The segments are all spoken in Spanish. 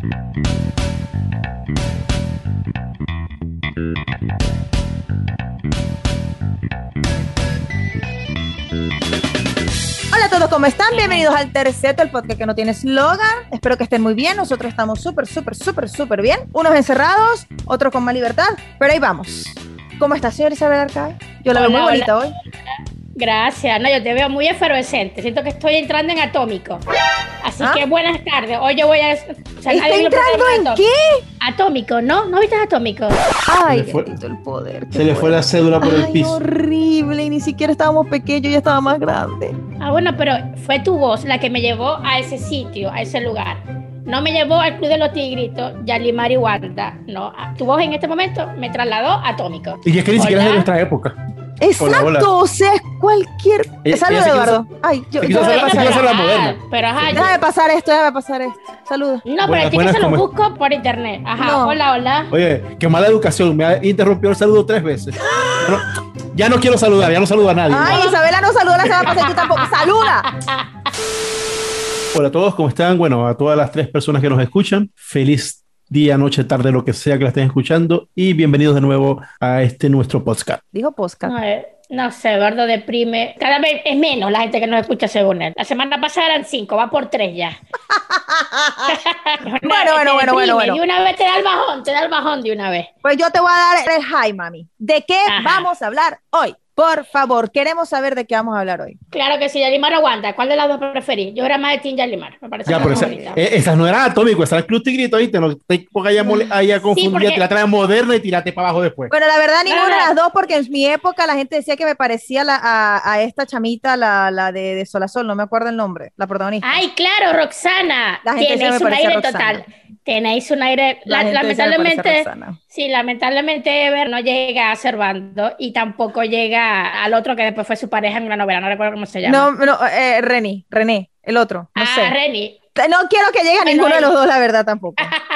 Hola a todos, ¿cómo están? Bienvenidos al Terceto, el podcast que no tiene eslogan. Espero que estén muy bien. Nosotros estamos súper, súper, súper, súper bien. Unos encerrados, otros con más libertad, pero ahí vamos. ¿Cómo está, señora Isabel Arcade? Yo la veo muy bonita hoy. Gracias, no, yo te veo muy efervescente. Siento que estoy entrando en atómico. Así ¿Ah? que buenas tardes. Hoy yo voy a. o sea, ¿Está nadie lo puede entrando en atómico. qué? Atómico, ¿no? ¿No viste atómico? Ay, Se le fue- el poder. Se le fue la cédula por el piso. horrible. Y ni siquiera estábamos pequeños, ya estaba más grande. Ah, bueno, pero fue tu voz la que me llevó a ese sitio, a ese lugar. No me llevó al Club de los Tigritos, Yalimar y Wanda. No, a- tu voz en este momento me trasladó a atómico. Y es que ni siquiera es de nuestra época. Exacto, hola. o sea, es cualquier. Ella- Salud, ella se quiso Eduardo. Ay, yo, yo- hacer- la moderna. Pero ajá, yo- Déjame pasar esto, déjame pasar esto. Saludos. no, pero ticket buenas, se lo ¿cómo- busco por internet. Ajá, No. hola, hola. Oye, qué mala educación. Me ha interrumpido el saludo tres veces. Bueno, ya no quiero saludar, ya no saludo a nadie. Ay, Isabela no saludó la semana pasada y tú tampoco. ¡Saluda! Hola a todos, ¿cómo están? Bueno, a todas las tres personas que nos escuchan, feliz día, noche, tarde, lo que sea que la estén escuchando y bienvenidos de nuevo a este nuestro podcast. Dijo Posca. No, eh, no sé, Eduardo deprime. Cada vez es menos la gente que nos escucha según él. La semana pasada eran cinco, va por tres ya. Bueno, bueno, bueno, deprime, bueno, bueno. De una vez te da el bajón, te da el bajón de una vez. Pues yo te voy a dar el hi, mami. ¿De qué Ajá. vamos a hablar hoy? Por favor, queremos saber de qué vamos a hablar hoy. Claro que sí, Yalimar aguanta. ¿Cuál de las dos preferís? Yo era más de Team Yalimar. Me parece Ya, pero esa- eh, esas no eran atómicos, esas eran Club Tigrito, ¿viste? No te pongas ahí a mole- ahí a confundir, porque- tirate la moderna y tirate para abajo después. Bueno, la verdad, ninguna de las dos, porque en mi época la gente decía que me parecía la- a, a esta chamita, la, la de, de Sol a Sol, no me acuerdo el nombre, la protagonista. Ay, claro, Roxana. La gente me un aire Roxana. total. Tenéis un aire. La la- lamentablemente. Sí, lamentablemente Ever no llega a Servando y tampoco llega al otro que después fue su pareja en una novela, no recuerdo cómo se llama. No, no, eh, René, René, el otro, no ah, sé. No quiero que llegue a ninguno de los dos, la verdad, tampoco.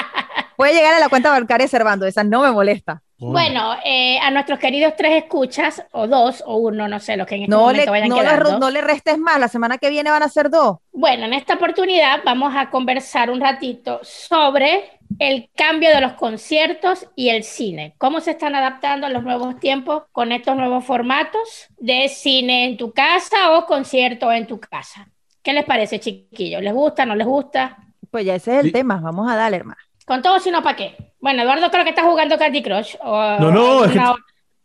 Puede llegar a la cuenta bancaria Servando, esa no me molesta. Bueno, eh, a nuestros queridos tres escuchas, o dos, o uno, no sé, los que en este No le, momento vayan no, le, quedando. no le restes más, la semana que viene van a ser dos. Bueno, en esta oportunidad vamos a conversar un ratito sobre el cambio de los conciertos y el cine. Cómo se están adaptando a los nuevos tiempos con estos nuevos formatos de cine en tu casa o concierto en tu casa. ¿Qué les parece, chiquillos? ¿Les gusta? ¿No les gusta? Pues ya ese es el Sí. tema, vamos a darle, hermano. Con todo, si no, ¿para qué? Bueno, Eduardo creo que está jugando Candy Crush. o- No, no, es que-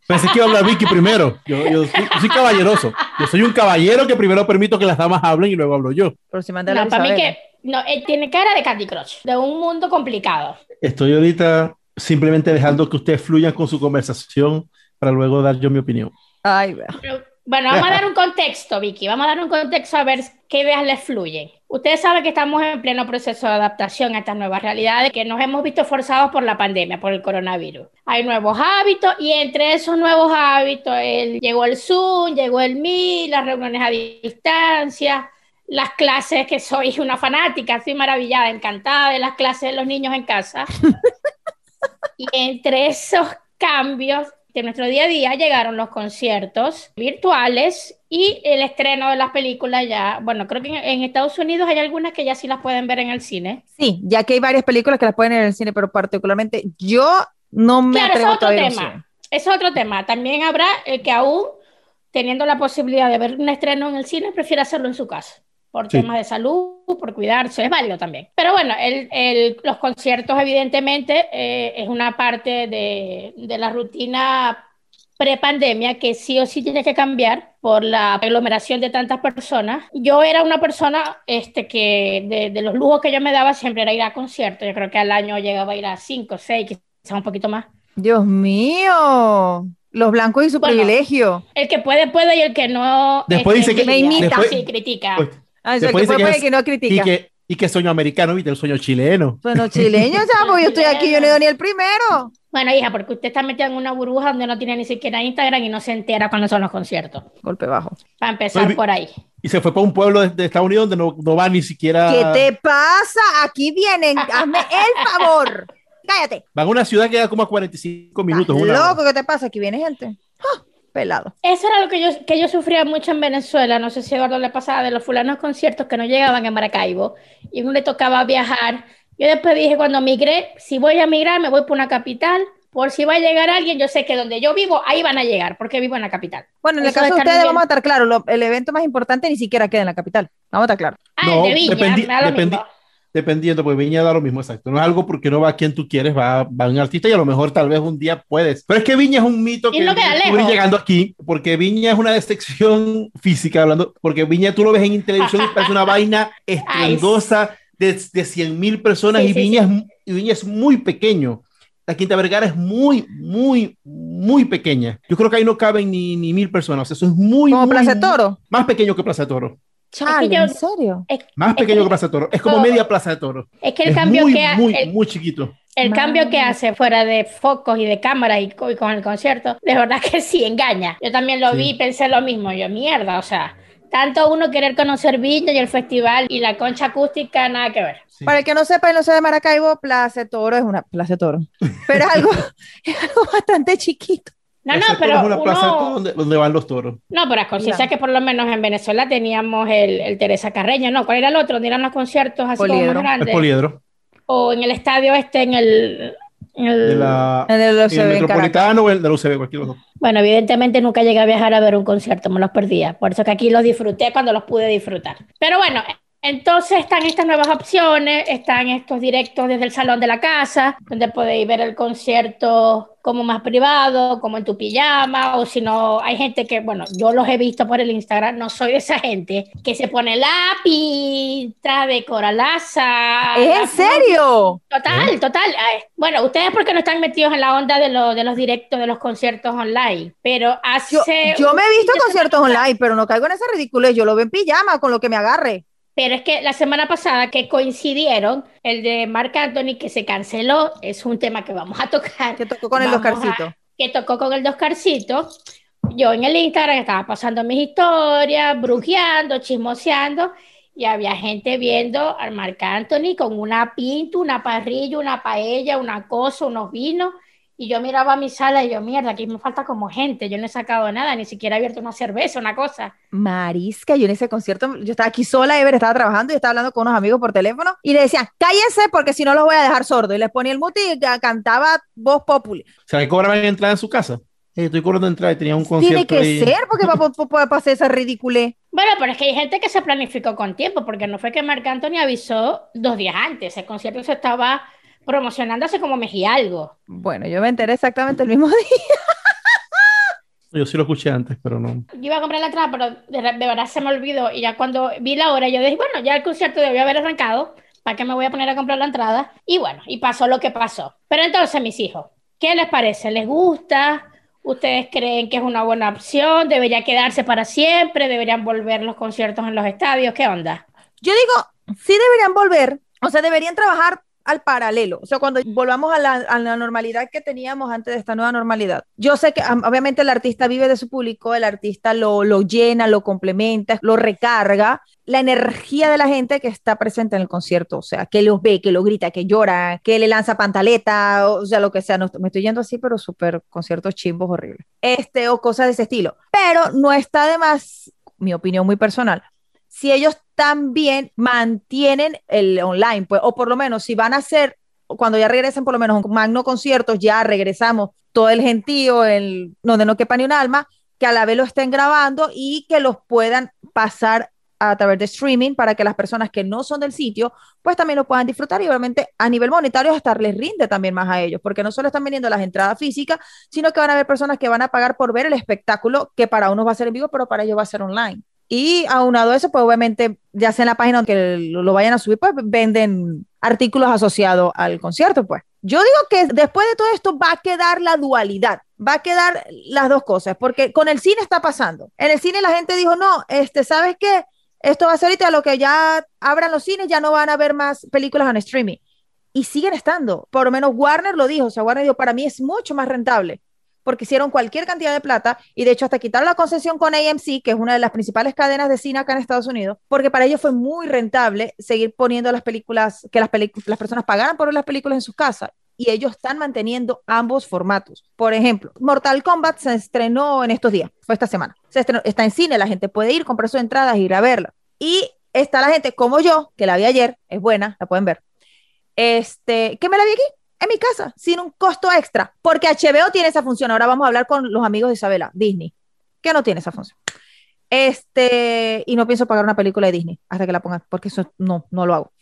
Pensé que iba a hablar Vicky primero. Yo, yo soy, yo soy caballeroso. Yo soy un caballero que primero permito que las damas hablen y luego hablo yo. Pero si manda la No, para mí que... No, él tiene cara de Candy Crush, de un mundo complicado. Estoy ahorita simplemente dejando que ustedes fluyan con su conversación para luego dar yo mi opinión. Ay, vea. Pero, Bueno, vamos a dar un contexto, Vicky. Vamos a dar un contexto a ver qué ideas les fluyen. Ustedes saben que estamos en pleno proceso de adaptación a estas nuevas realidades que nos hemos visto forzados por la pandemia, por el coronavirus. Hay nuevos hábitos y entre esos nuevos hábitos el- llegó el Zoom, llegó el Meet, las reuniones a distancia, las clases que soy una fanática, estoy maravillada, encantada de las clases de los niños en casa. Y entre esos cambios de nuestro día a día llegaron los conciertos virtuales y el estreno de las películas ya, bueno, creo que en, en Estados Unidos hay algunas que ya sí las pueden ver en el cine. Sí, ya que hay varias películas que las pueden ver en el cine, pero particularmente yo no me Claro, ese es atrevo otro tema. cine. Es otro tema. También habrá el que aún teniendo la posibilidad de ver un estreno en el cine, prefiere hacerlo en su casa. Por Sí. temas de salud, por cuidarse, es válido también. Pero bueno, el, el- los conciertos evidentemente eh, es una parte de, de la rutina prepandemia que sí o sí tiene que cambiar por la aglomeración de tantas personas. Yo era una persona este, que de, de los lujos que yo me daba siempre era ir a conciertos. Yo creo que al año llegaba a ir a cinco, seis, quizás un poquito más. Dios mío, los blancos y su Bueno, privilegio. El que puede, puede y el que no. Después este, dice que- Me imita. después- sí, critica. Pues, Ah, eso, Después que, dice puede, que es- que no y que, y que sueño americano, ¿viste? El sueño chileno. Bueno, chileños, ya, porque yo estoy aquí, yo no he ido ni el primero. Bueno, hija, porque usted está metida en una burbuja donde no tiene ni siquiera Instagram y no se entera cuándo son los conciertos. Golpe bajo. Para empezar por ahí. Y se fue para un pueblo de, de Estados Unidos donde no, no va ni siquiera. ¿Qué te pasa? Aquí vienen, hazme el favor. Cállate. Van a una ciudad que da como a 45 minutos. ¿Estás una hora. loco, ¿qué te pasa? Aquí viene gente. ¡Ah! Pelado. Eso era lo que yo, que yo sufría mucho en Venezuela. No sé si a Eduardo le pasaba de los fulanos conciertos que no llegaban en Maracaibo y uno le tocaba viajar Yo después dije, cuando migré, si voy a migrar, me voy por una capital. Por si va a llegar alguien, yo sé que donde yo vivo, ahí van a llegar, porque vivo en la capital. Bueno, en el Eso caso de ustedes, bien. vamos a estar claros, el evento más importante ni siquiera queda en la capital. Vamos a estar claros. Ah, No, el de Viña, dependi- me da lo dependi- mismo. Dependiendo, pues Viña da lo mismo, exacto. No es algo porque no va quien tú quieres, va, va un artista y a lo mejor tal vez un día puedes. Pero es que Viña es un mito que descubrí llegando aquí, porque Viña es una decepción física hablando, porque Viña tú lo ves en televisión y parece una vaina estruendosa de, de 100 mil personas Sí, y, sí, Viña sí. Es, y Viña es muy pequeño. La Quinta Vergara es muy, muy, muy pequeña. Yo creo que ahí no caben ni, ni mil personas. O sea, eso es muy, Como muy- Plaza de Toro. Más pequeño que Plaza Toro. Chale, yo- ¿en serio? Es, Más es pequeño que- que Plaza de Toro. Es como media Plaza de Toro. es que el es cambio muy, que ha- muy, el- muy chiquito. El cambio que hace fuera de focos y de cámaras y, y con el concierto, de verdad que sí, engaña. Yo también lo Sí. vi y pensé lo mismo. Yo, mierda, o sea, tanto uno querer conocer Viña y el festival y la concha acústica, nada que ver. Sí. Para el que no sepa y no sea de Maracaibo, Plaza de Toro es una Plaza de Toro. Pero es algo, es algo bastante chiquito. No, no, pero es una plaza uno... donde, donde van los toros. No, pero es conciencia Claro. que por lo menos en Venezuela teníamos el, el Teresa Carreño, ¿no? ¿Cuál era el otro? ¿Dónde eran los conciertos así como más El grandes? poliedro. O en el estadio este, en el... en el- De la, En el UCB el en metropolitano o el de la UCB, cualquier uno. Bueno, evidentemente nunca llegué a viajar a ver un concierto, me los perdía. Por eso que aquí los disfruté cuando los pude disfrutar. Pero bueno, entonces están estas nuevas opciones, están estos directos desde el salón de la casa, donde podéis ver el concierto como más privado, como en tu pijama, o si no, hay gente que, bueno, yo los he visto por el Instagram, no soy de esa gente, que se pone lápiz, trae de coralaza. ¿Es en la- serio? Total, total. Ay, Bueno, ustedes porque no están metidos en la onda de, lo- de los directos, de los conciertos online, pero hace... Yo, yo me he visto conciertos online, pero no caigo en esa ridiculez. Yo lo veo en pijama con lo que me agarre. Pero es que la semana pasada que coincidieron, el de Marc Anthony que se canceló, es un tema que vamos a tocar. Que tocó con el Vamos Oscarcito. a- que tocó con el Oscarcito. Yo en el Instagram estaba pasando mis historias, brujeando, chismoseando, y había gente viendo al Marc Anthony con una pinta, una parrilla, una paella, una cosa, unos vinos. Y yo miraba a mi sala y yo, mierda, aquí me falta como gente. Yo no he sacado nada, ni siquiera he abierto una cerveza, una cosa. Marisca, yo en ese concierto, yo estaba aquí sola, Ever estaba trabajando y estaba hablando con unos amigos por teléfono y le decían, cállense porque si no los voy a dejar sordos. Y les ponía el mute y ca- cantaba voz populi. ¿Será que cobraban entrada en su casa? Estoy cobrando entrada y tenía un Tiene concierto que ahí. ser porque va a pasar esa ridícula. Bueno, pero es que hay gente que se planificó con tiempo, porque no fue que Marc Anthony avisó dos días antes. El concierto se estaba promocionando hace como mes y algo. Bueno, yo me enteré exactamente el mismo día. Yo sí lo escuché antes, pero no. Yo iba a comprar la entrada, pero de, de verdad se me olvidó. Y ya cuando vi la hora, yo dije, bueno, ya el concierto debió haber arrancado. ¿Para qué me voy a poner a comprar la entrada? Y bueno, y pasó lo que pasó. Pero entonces, mis hijos, ¿qué les parece? ¿Les gusta? ¿Ustedes creen que es una buena opción? ¿Debería quedarse para siempre? ¿Deberían volver los conciertos en los estadios? ¿Qué onda? Yo digo, sí deberían volver, o sea, deberían trabajar al paralelo, o sea, cuando volvamos a la, a la normalidad que teníamos antes de esta nueva normalidad. Yo sé que obviamente el artista vive de su público, el artista lo, lo llena, lo complementa, lo recarga, la energía de la gente que está presente en el concierto, o sea, que los ve, que lo grita, que llora, que le lanza pantaleta, o sea, lo que sea, no, me estoy yendo así, pero súper conciertos chimbos horribles, este, o cosas de ese estilo, pero no está de más, mi opinión muy personal, si ellos también mantienen el online, pues, o por lo menos si van a hacer, cuando ya regresen por lo menos un magno conciertos, ya regresamos todo el gentío, el, donde no quepa ni un alma, que a la vez lo estén grabando y que los puedan pasar a través de streaming para que las personas que no son del sitio, pues también lo puedan disfrutar y obviamente a nivel monetario hasta les rinde también más a ellos, porque no solo están vendiendo las entradas físicas, sino que van a haber personas que van a pagar por ver el espectáculo que para unos va a ser en vivo, pero para ellos va a ser online. Y aunado a eso, pues obviamente, ya sea en la página que lo, vayan a subir, pues venden artículos asociados al concierto, pues. Yo digo que después de todo esto va a quedar la dualidad, va a quedar las dos cosas, porque con el cine está pasando. En el cine la gente dijo, no, este, ¿sabes qué? Esto va a ser ahorita lo que ya abran los cines, ya no van a ver más películas en streaming. Y siguen estando. Por lo menos Warner lo dijo, o sea, Warner dijo, para mí es mucho más rentable porque hicieron cualquier cantidad de plata y de hecho hasta quitaron la concesión con AMC, que es una de las principales cadenas de cine acá en Estados Unidos, porque para ellos fue muy rentable seguir poniendo las películas, que las, las personas pagaran por las películas en sus casas. Y ellos están manteniendo ambos formatos. Por ejemplo, Mortal Kombat se estrenó en estos días, fue esta semana. Se estrenó, está en cine, la gente puede ir, comprar sus entradas, ir a verla. Y está la gente como yo, que la vi ayer, es buena, la pueden ver este, que me la vi aquí, en mi casa, sin un costo extra, porque HBO tiene esa función. Ahora vamos a hablar con los amigos de Isabela, Disney, que no tiene esa función. Este, y no pienso pagar una película de Disney hasta que la pongan, porque eso no, no lo hago.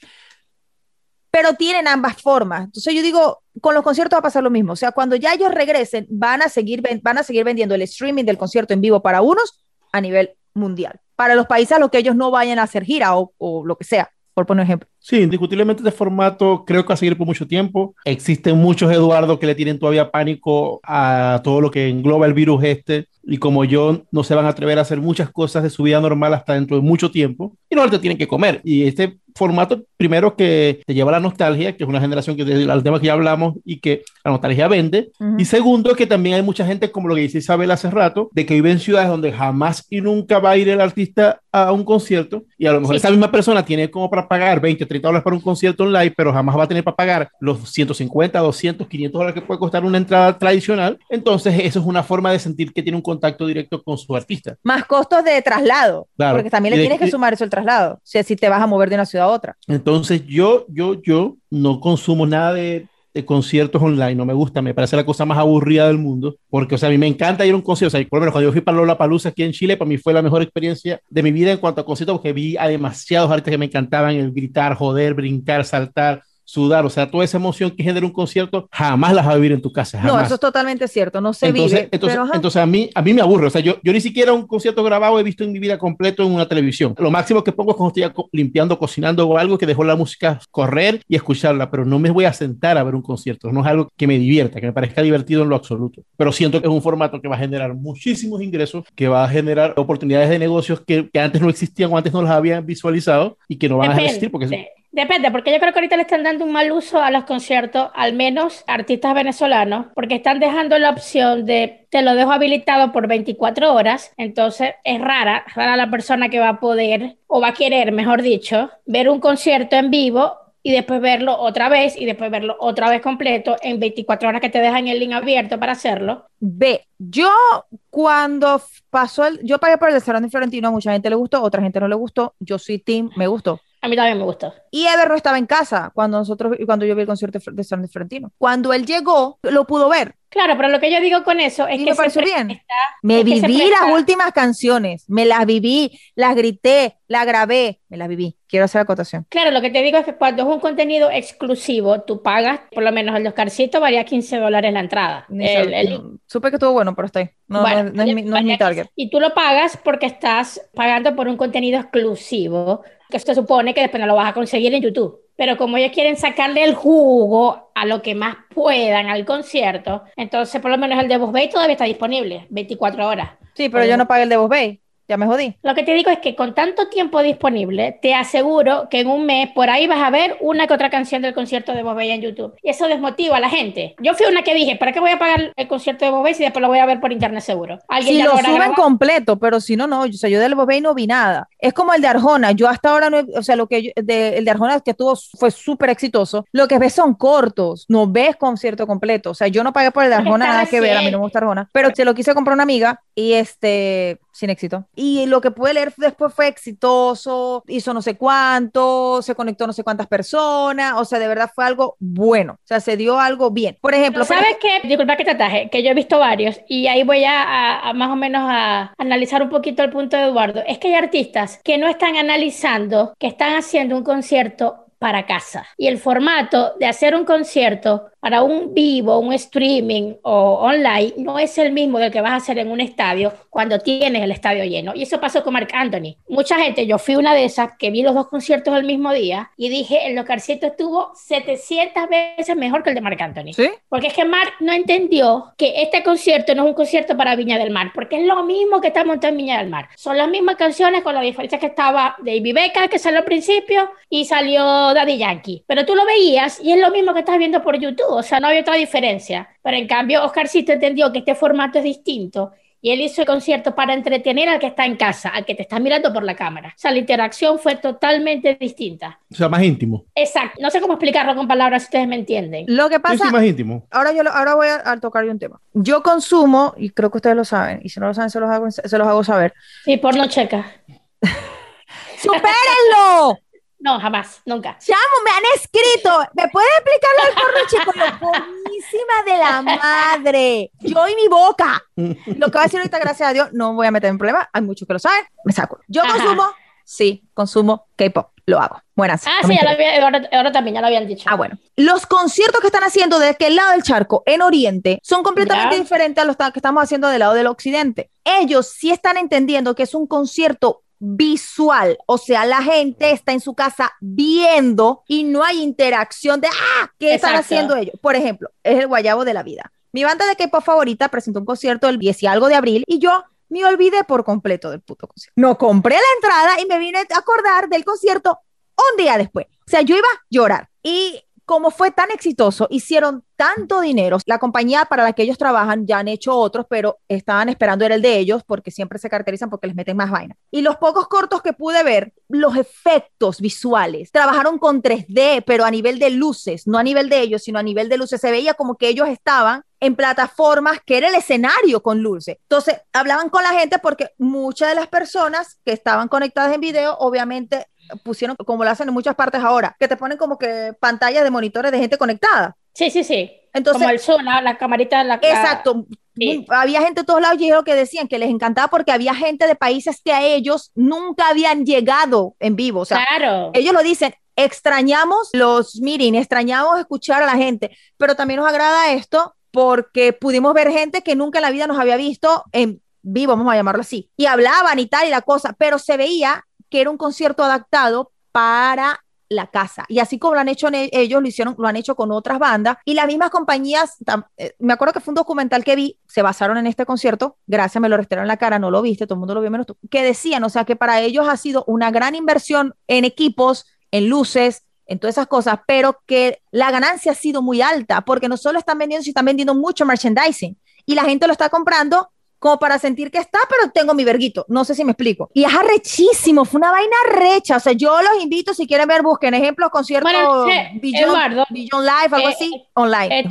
Pero tienen ambas formas. Entonces yo digo, con los conciertos va a pasar lo mismo. O sea, cuando ya ellos regresen, van a seguir, van a seguir vendiendo el streaming del concierto en vivo para unos a nivel mundial. Para los países a los que ellos no vayan a hacer gira o, o lo que sea, por poner ejemplo. Sí, indiscutiblemente este formato creo que va a seguir por mucho tiempo. Existen muchos Eduardo que le tienen todavía pánico a todo lo que engloba el virus este y como yo no se van a atrever a hacer muchas cosas de su vida normal hasta dentro de mucho tiempo y no te tienen que comer. Y este formato, primero que te lleva a la nostalgia, que es una generación que desde el tema que ya hablamos y que la nostalgia vende. Uh -huh. Y segundo, que también hay mucha gente, como lo que dice Isabel hace rato, de que vive en ciudades donde jamás y nunca va a ir el artista a un concierto y a lo mejor sí. esa misma persona tiene como para pagar 20, 30 dólares para un concierto online, pero jamás va a tener para pagar los 150, 200, 500 dólares que puede costar una entrada tradicional. Entonces, eso es una forma de sentir que tiene un contacto directo con su artista. Más costos de traslado, claro. porque también le tienes que sumar eso el traslado, si te vas a mover de una ciudad a otra. Entonces, yo, yo, yo no consumo nada de, de, conciertos online, no me gusta, me parece la cosa más aburrida del mundo, porque, o sea, a mí me encanta ir a un concierto, o sea, por lo cuando yo fui para Lola Palusa aquí en Chile, para mí fue la mejor experiencia de mi vida en cuanto a conciertos, porque vi a demasiados artistas que me encantaban, el gritar, joder, brincar, saltar, sudar, o sea, toda esa emoción que genera un concierto, jamás las vas a vivir en tu casa. Jamás. No, eso es totalmente cierto, no se entonces, vive. Entonces, pero, entonces a, mí, a mí me aburre, o sea, yo, yo ni siquiera un concierto grabado he visto en mi vida completo en una televisión. Lo máximo que pongo es cuando estoy limpiando, cocinando o algo que dejo la música correr y escucharla, pero no me voy a sentar a ver un concierto, no es algo que me divierta, que me parezca divertido en lo absoluto. Pero siento que es un formato que va a generar muchísimos ingresos, que va a generar oportunidades de negocios que, que antes no existían o antes no las habían visualizado y que no van Depende. a existir porque... Depende, porque yo creo que ahorita le están dando un mal uso a los conciertos, al menos artistas venezolanos, porque están dejando la opción de te lo dejo habilitado por 24 horas, entonces es rara, rara la persona que va a poder, o va a querer, mejor dicho, ver un concierto en vivo y después verlo otra vez y después verlo otra vez completo en 24 horas que te dejan el link abierto para hacerlo. Ve, yo cuando pasó el, yo pagué por el restaurante Florentino, mucha gente le gustó, otra gente no le gustó, yo soy team, me gustó. A mí también me gustó. Y Ever no estaba en casa cuando nosotros, cuando yo vi el concierto de San Florentino. Cuando él llegó, lo pudo ver. Claro, pero lo que yo digo con eso es y que me pareció bien. Está, me viví presta, las últimas canciones, me las viví, las grité, las grabé, me las viví. Quiero hacer acotación. Claro, lo que te digo es que cuando es un contenido exclusivo, tú pagas, por lo menos el Oscarcito varía 15 dólares la entrada. El, el... Supe que estuvo bueno, pero está ahí. No, bueno, no, no, es, mi, no es mi target. Y tú lo pagas porque estás pagando por un contenido exclusivo que se supone que después no lo vas a conseguir en YouTube. Pero como ellos quieren sacarle el jugo a lo que más puedan al concierto, entonces por lo menos el de Boss Bay todavía está disponible, 24 horas. Sí, pero yo no pagué el de Boss Bay. Ya me jodí. Lo que te digo es que con tanto tiempo disponible, te aseguro que en un mes por ahí vas a ver una que otra canción del concierto de Bobé en YouTube. Y eso desmotiva a la gente. Yo fui una que dije, ¿para qué voy a pagar el concierto de Bobé si después lo voy a ver por internet seguro? ¿Alguien si lo, lo suben grabado? completo, pero si no, no. O sea, yo del Bobé no vi nada. Es como el de Arjona. Yo hasta ahora no, he, o sea, lo que yo, de, el de Arjona que tuvo fue súper exitoso. Lo que ves son cortos. No ves concierto completo. O sea, yo no pagué por el de Arjona nada que ver. A mí no me gusta Arjona. Pero se lo quise comprar una amiga y este sin éxito. Y lo que pude leer después fue exitoso, hizo no sé cuánto, se conectó no sé cuántas personas, o sea, de verdad fue algo bueno, o sea, se dio algo bien. Por ejemplo, ¿sabes qué? Disculpa que te ataje, que yo he visto varios y ahí voy a, a, a, más o menos a analizar un poquito el punto de Eduardo. Es que hay artistas que no están analizando que están haciendo un concierto para casa. Y el formato de hacer un concierto para un vivo, un streaming o online no es el mismo del que vas a hacer en un estadio cuando tienes el estadio lleno. Y eso pasó con Mark Anthony. Mucha gente, yo fui una de esas que vi los dos conciertos el mismo día y dije, el concierto estuvo 700 veces mejor que el de Mark Anthony. ¿Sí? Porque es que Mark no entendió que este concierto no es un concierto para Viña del Mar, porque es lo mismo que está montado en Viña del Mar. Son las mismas canciones con la diferencia que estaba David Beckham, que salió al principio, y salió Daddy Yankee. Pero tú lo veías y es lo mismo que estás viendo por YouTube o sea, no había otra diferencia. Pero en cambio, Oscarcito entendió que este formato es distinto y él hizo el concierto para entretener al que está en casa, al que te está mirando por la cámara. O sea, la interacción fue totalmente distinta. O sea, más íntimo. Exacto. No sé cómo explicarlo con palabras si ustedes me entienden. Lo que pasa... Sí, sí, más íntimo. Ahora, yo lo, ahora voy a, a, tocar un tema. Yo consumo, y creo que ustedes lo saben, y si no lo saben, se los hago, se los hago saber. Sí, por no checa. ¡Supérenlo! No, jamás, nunca. Chamo, me han escrito. ¿Me puede explicar lo del porno chico? Lo buenísima de la madre. Yo y mi boca. Lo que voy a decir ahorita, gracias a Dios, no voy a meter en problema. Hay muchos que lo saben. Me saco. Yo Ajá. consumo, sí, consumo K-pop. Lo hago. Buenas. Ah, no sí, ya lo había, ahora, ahora también ya lo habían dicho. Ah, bueno. Los conciertos que están haciendo de aquel lado del charco, en Oriente, son completamente Ya. diferentes a los que estamos haciendo del lado del Occidente. Ellos sí están entendiendo que es un concierto visual, o sea, la gente está en su casa viendo y no hay interacción de, ah, ¿qué están Exacto. haciendo ellos? Por ejemplo, es el guayabo de la vida. Mi banda de K-pop favorita presentó un concierto el 10 y algo de abril y yo me olvidé por completo del puto concierto. No compré la entrada y me vine a acordar del concierto un día después. O sea, yo iba a llorar. Y como fue tan exitoso, hicieron tanto dinero. La compañía para la que ellos trabajan ya han hecho otros, pero estaban esperando era el de ellos porque siempre se caracterizan porque les meten más vaina. Y los pocos cortos que pude ver, los efectos visuales, trabajaron con 3D, pero a nivel de luces, no a nivel de ellos, sino a nivel de luces. Se veía como que ellos estaban en plataformas que era el escenario con luces. Entonces, hablaban con la gente porque muchas de las personas que estaban conectadas en video, obviamente pusieron, como lo hacen en muchas partes ahora, que te ponen como que pantallas de monitores de gente conectada. Sí, sí, sí. Entonces, Como el Zoom, la, la camarita, la, Exacto. Sí. Había gente de todos lados y lo que decían, que les encantaba porque había gente de países que a ellos nunca habían llegado en vivo. O sea, Claro. ellos lo dicen, extrañamos los meetings, extrañamos escuchar a la gente, pero también nos agrada esto porque pudimos ver gente que nunca en la vida nos había visto en vivo, vamos a llamarlo así, y hablaban y tal y la cosa, pero se veía que era un concierto adaptado para la casa. Y así como lo han hecho e- ellos, lo hicieron, lo han hecho con otras bandas. Y las mismas compañías, eh, me acuerdo que fue un documental que vi, se basaron en este concierto, gracias, me lo restaron en la cara, no lo viste, todo el mundo lo vio menos tú, que decían, o sea, que para ellos ha sido una gran inversión en equipos, en luces, en todas esas cosas, pero que la ganancia ha sido muy alta, porque no solo están vendiendo, sino están vendiendo mucho merchandising. Y la gente lo está comprando como para sentir que está, pero tengo mi verguito. No sé si me explico. Y es arrechísimo, fue una vaina recha. O sea, yo los invito, si quieren ver, busquen ejemplos, conciertos, Bueno, eh, Beyond, Eduardo, Beyond Live, algo eh, así, online. Es